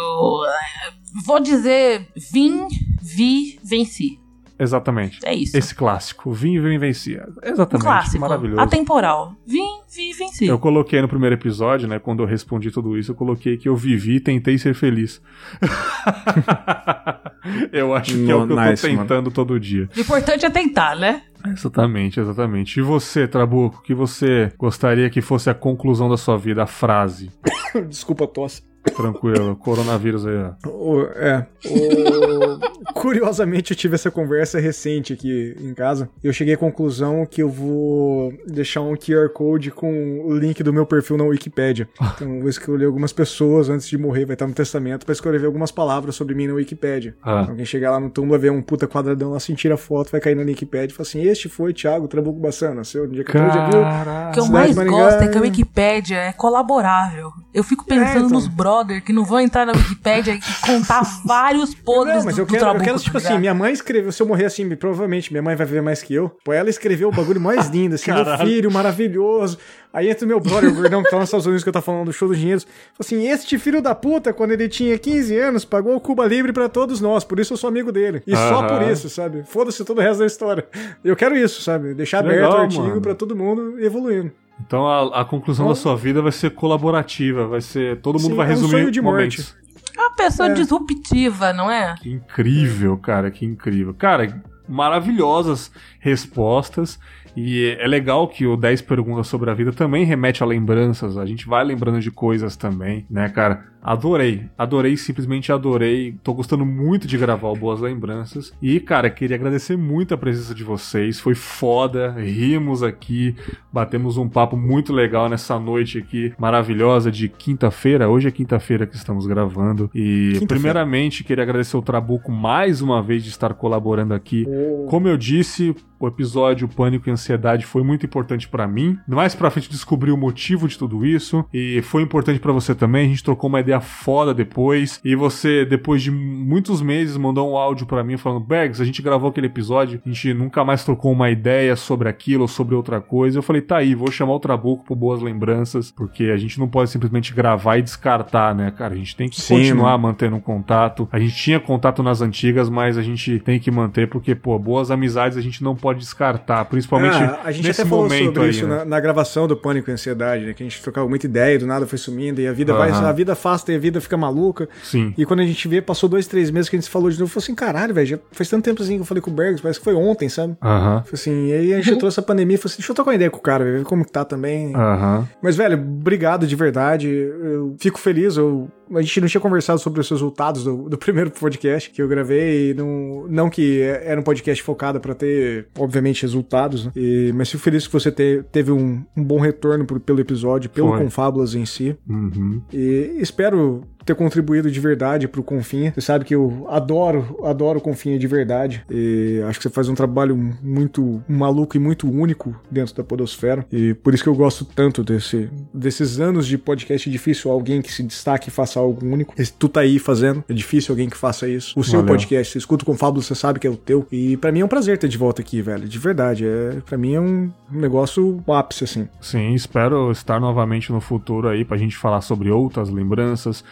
Vou dizer, vim, vi, venci. Exatamente. É isso. Esse clássico, Vim e Vim Vencia. um Exatamente, clássico. maravilhoso. Atemporal. Vim, vi, venci. Eu coloquei no primeiro episódio, né, quando eu respondi tudo isso, eu coloquei que eu vivi e tentei ser feliz. eu acho que é o que eu tô Nice, mano. tentando todo dia. O importante é tentar, né? Exatamente, exatamente. E você, Trabuco, o que você gostaria que fosse a conclusão da sua vida, a frase? Desculpa tosse. Tranquilo, coronavírus aí, ó. O- é. o- Curiosamente, eu tive essa conversa recente aqui em casa. Eu cheguei à conclusão que eu vou deixar um QR Code com o link do meu perfil na Wikipédia. Então, eu vou escolher algumas pessoas antes de morrer, vai estar no testamento, pra escrever algumas palavras sobre mim na Wikipédia. Ah. Então, quem chegar lá no túmulo, ver um puta quadradão lá, assim, tira a foto, vai cair na Wikipédia e fala assim: Este foi Thiago Trabuco Bassano, nasceu no dia 14 de abril. O que eu mais gosto é que a é- Wikipédia é colaborável. Eu fico pensando É, então. nos brother que não vão entrar na Wikipédia e contar vários podres Não, mas do, eu do quero, eu Trabuco, quero tá tipo assim, minha mãe escreveu, se eu morrer assim, provavelmente minha mãe vai viver mais que eu. Pô, ela escreveu o bagulho mais lindo, assim, meu Caralho. filho maravilhoso. Aí entra o meu brother, o gordão que tá nos Estados Unidos, que eu tava falando do show dos dinheiros. Falou assim, este filho da puta, quando ele tinha 15 anos, pagou o Cuba Libre pra todos nós, por isso eu sou amigo dele. E só por isso, sabe? Foda-se todo o resto da história. Eu quero isso, sabe? Deixar Que aberto legal, o artigo mano. pra todo mundo evoluindo. Então a, a conclusão Bom. da sua vida vai ser colaborativa, vai ser. Todo mundo Sim, vai é um resumir sonho de momentos. É uma pessoa É. disruptiva, não é? Que incrível, cara, que incrível. Cara, maravilhosas respostas. E é legal que o 10 perguntas sobre a vida também remete a lembranças. A gente vai lembrando de coisas também, né, cara? Adorei, adorei, simplesmente adorei. Tô gostando muito de gravar o Boas Lembranças. E, cara, queria agradecer muito a presença de vocês. Foi foda, rimos aqui, batemos um papo muito legal nessa noite aqui maravilhosa de quinta-feira. Hoje é quinta-feira que estamos gravando. E, primeiramente, queria agradecer o Trabuco mais uma vez de estar colaborando aqui. Oh. Como eu disse, o episódio Pânico e Ansiedade foi muito importante para mim. Mais pra frente descobri o motivo de tudo isso e foi importante para você também. A gente trocou uma ideia foda depois e você, depois de muitos meses, mandou um áudio para mim falando: Bergs, a gente gravou aquele episódio, a gente nunca mais trocou uma ideia sobre aquilo ou sobre outra coisa. Eu falei: tá aí, vou chamar o Trabuco por boas lembranças, porque a gente não pode simplesmente gravar e descartar, né, cara? A gente tem que Sim, continuar mano. mantendo um contato. A gente tinha contato nas antigas, mas a gente tem que manter, porque, pô, boas amizades a gente não pode descartar, principalmente ah, a gente nesse até falou momento sobre aí, isso né? na, na, gravação do Pânico e Ansiedade, né? Que a gente trocava muita ideia, do nada foi sumindo, e a vida vai, a vida afasta e a vida fica maluca. Sim. E quando a gente vê, passou dois, três meses que a gente falou de novo, falou assim, caralho, velho, já faz tanto tempo assim que eu falei com o Bergs, parece que foi ontem, sabe? Aham. Assim, e aí a gente trouxe a pandemia e falou assim, deixa eu trocar uma ideia com o cara, ver como que tá também. Aham. Mas, velho, obrigado de verdade. Eu fico feliz, eu a gente não tinha conversado sobre os resultados do, do primeiro podcast que eu gravei, não, não que era um podcast focado para ter, obviamente, resultados, né? e, mas fico feliz que você te, teve um, um, bom retorno pelo episódio, pelo Foi. Confábulas em si. Uhum. E espero ter contribuído de verdade pro Confinha. Você sabe que eu adoro, adoro o Confinha de verdade. E acho que você faz um trabalho muito maluco e muito único dentro da Podosfera. E por isso que eu gosto tanto desse, desses anos de podcast. É difícil alguém que se destaque e faça algo único. Tu tá aí fazendo. É difícil alguém que faça isso. O seu Valeu. podcast, você escuta com o Fábio, você sabe que é o teu. E para mim é um prazer ter de volta aqui, velho. De verdade. É, para mim é um negócio ápice, assim. Sim, espero estar novamente no futuro aí pra gente falar sobre outras lembranças lembranças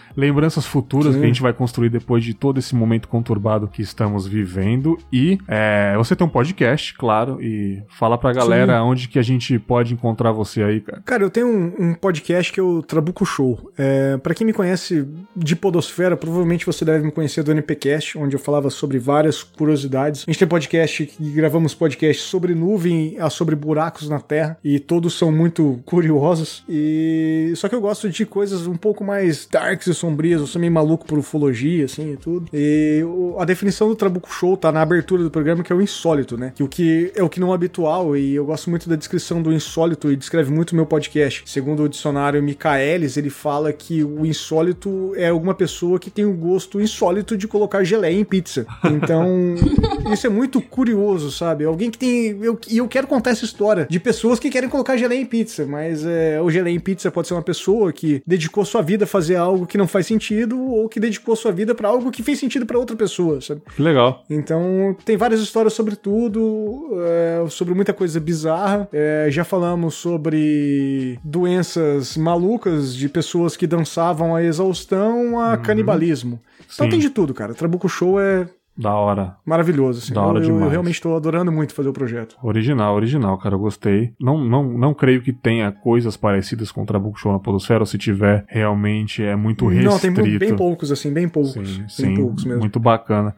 futuras Sim. que a gente vai construir depois de todo esse momento conturbado que estamos vivendo. E é, você tem um podcast, claro, e fala pra galera Sim. onde que a gente pode encontrar você aí, cara. Cara, eu tenho um, um podcast que é o Trabuco Show. É, para quem me conhece de Podosfera, provavelmente você deve me conhecer do NPcast, onde eu falava sobre várias curiosidades. A gente tem podcast que gravamos podcast sobre nuvem, sobre buracos na Terra, e todos são muito curiosos. E só que eu gosto de coisas um pouco mais darks e sombrias sombrias, eu sou meio maluco por ufologia, assim, e tudo. E o, a definição do Trabuco Show tá na abertura do programa, que é o insólito, né? Que o que é o que não é habitual, e eu gosto muito da descrição do insólito, e descreve muito o meu podcast. Segundo o dicionário Michaelis, ele fala que o insólito é alguma pessoa que tem o gosto insólito de colocar geleia em pizza. Então, isso é muito curioso, sabe? Alguém que tem. Eu, e eu quero contar essa história de pessoas que querem colocar geleia em pizza, mas é, o geleia em pizza pode ser uma pessoa que dedicou sua vida a fazer algo que não faz sentido ou que dedicou sua vida para algo que fez sentido para outra pessoa, sabe? Legal. Então, tem várias histórias sobre tudo, é, sobre muita coisa bizarra. É, já falamos sobre doenças malucas de pessoas que dançavam a exaustão a uhum. canibalismo. Então Sim. tem de tudo, cara. Trabuco Show é da hora. Maravilhoso, assim. Da hora eu, demais. Eu realmente estou adorando muito fazer o projeto. Original, original, cara. Eu gostei. Não, não, não creio que tenha coisas parecidas com o Trabuco na Podosfera, ou se tiver, realmente é muito restrito. Não, tem bem poucos, assim, bem poucos. Sim, bem sim, poucos mesmo. Muito bacana.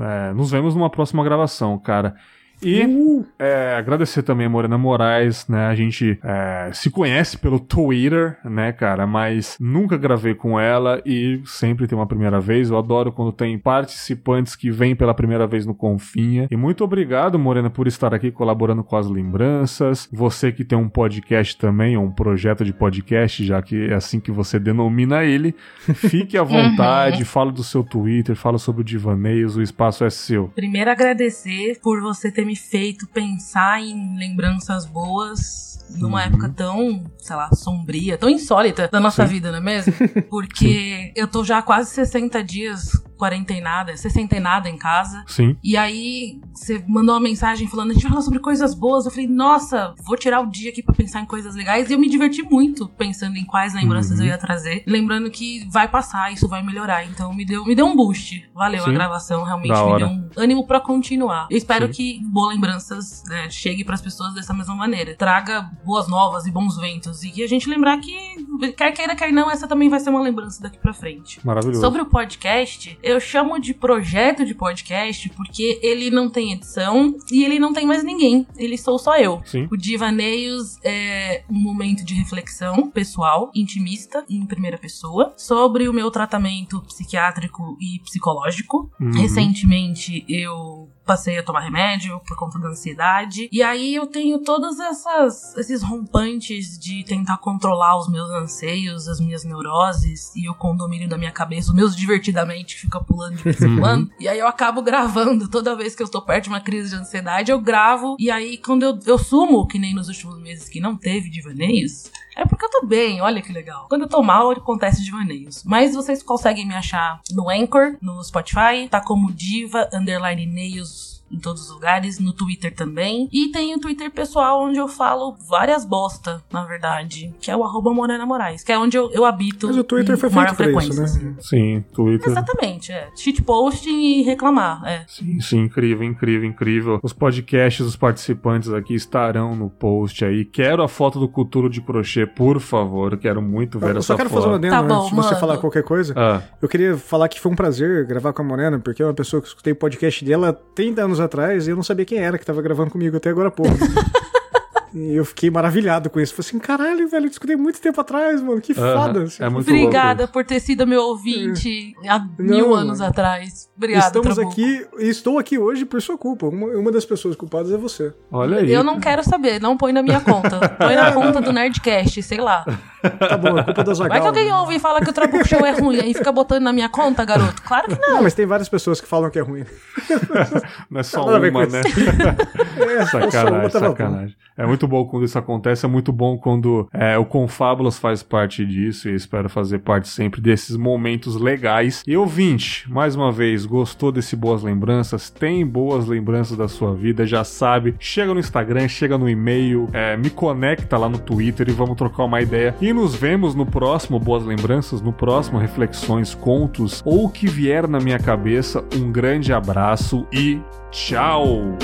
É, nos vemos numa próxima gravação, cara. E uh. é, agradecer também a Morena Moraes, né? A gente é, se conhece pelo Twitter, né, cara? Mas nunca gravei com ela e sempre tem uma primeira vez. Eu adoro quando tem participantes que vêm pela primeira vez no Confinha. E muito obrigado, Morena, por estar aqui colaborando com as lembranças. Você que tem um podcast também, ou um projeto de podcast, já que é assim que você denomina ele. Fique à vontade, uhum. fala do seu Twitter, fala sobre o Divaneios, o espaço é seu. Primeiro agradecer por você ter me me feito pensar em lembranças boas numa uhum. época tão, sei lá, sombria, tão insólita da nossa Sim. vida, não é mesmo? Porque eu tô já há quase 60 dias quarentenada, sessentenada em casa. Sim. E aí você mandou uma mensagem falando, a gente vai falar sobre coisas boas. Eu falei, nossa, vou tirar o dia aqui para pensar em coisas legais. E eu me diverti muito pensando em quais lembranças uhum. eu ia trazer. Lembrando que vai passar, isso vai melhorar. Então me deu, me deu um boost. Valeu Sim. a gravação, realmente me deu um ânimo para continuar. Eu espero Sim. que Boa Lembranças né, chegue para as pessoas dessa mesma maneira. Traga boas novas e bons ventos. E que a gente lembrar que quer queira, quer não, essa também vai ser uma lembrança daqui pra frente. Maravilhoso. Sobre o podcast, eu chamo de projeto de podcast porque ele não tem edição e ele não tem mais ninguém. Ele sou só eu. Sim. O Divaneios é um momento de reflexão pessoal, intimista, em primeira pessoa, sobre o meu tratamento psiquiátrico e psicológico. Uhum. Recentemente eu passei a tomar remédio por conta da ansiedade. E aí eu tenho todos essas, esses rompantes de tentar controlar os meus anseios, as minhas neuroses e o condomínio da minha cabeça, os meus divertidamente fica pulando de vez em quando. E aí eu acabo gravando toda vez que eu estou perto de uma crise de ansiedade, eu gravo. E aí quando eu, eu sumo, que nem nos últimos meses que não teve divaneios, é porque eu tô bem, olha que legal. Quando eu tô mal, acontece divaneios. Mas vocês conseguem me achar no Anchor, no Spotify, tá como diva, underline nails em todos os lugares, no Twitter também. E tem o Twitter pessoal, onde eu falo várias bosta, na verdade, que é o arroba Morena Moraes, que é onde eu, eu habito. Mas o Twitter foi feito pra isso, frequência, né? assim. Sim, Twitter. Exatamente, é. Shitposting e reclamar, é. Sim, sim, incrível, incrível, incrível. Os podcasts dos participantes aqui estarão no post aí. Quero a foto do Cultura de Crochê, por favor. Quero muito ver Eu essa só quero foto. fazer uma adendo Tá bom, antes de você mano. falar qualquer coisa. Ah, Eu queria falar que foi um prazer gravar com a Morena, porque é uma pessoa que eu escutei o podcast dela 30 anos atrás e eu não sabia quem era que tava gravando comigo até agora pouco. e eu fiquei maravilhado com isso. Falei assim, caralho, velho, eu escutei muito tempo atrás, mano. Que foda. é muito louco Obrigada isso. por ter sido meu ouvinte há mil Não, anos atrás. Obrigada, Estamos Trabuco. aqui e estou aqui hoje por sua culpa. Uma, uma das pessoas culpadas é você. Olha aí. Eu não quero saber, não põe na minha conta. Põe na conta do Nerdcast, sei lá. Tá bom, é culpa da Zagal. Vai que alguém ouve e fala que o Trabuco Show é ruim, aí fica botando na minha conta, garoto. Claro que não. Não, mas tem várias pessoas que falam que é ruim. Não é só Nada uma, né? É, só uma sacanagem, sacanagem. É muito bom quando isso acontece, é muito bom quando é, o Confábulas faz parte disso e espero fazer parte sempre desses momentos legais. E ouvinte, mais uma vez, gostou desse Boas Lembranças? Tem boas lembranças da sua vida, já sabe. Chega no Instagram, chega no e-mail, é, me conecta lá no Twitter e vamos trocar uma ideia. E nos vemos no próximo Boas Lembranças, no próximo Reflexões, Contos ou o que vier na minha cabeça. Um grande abraço e tchau!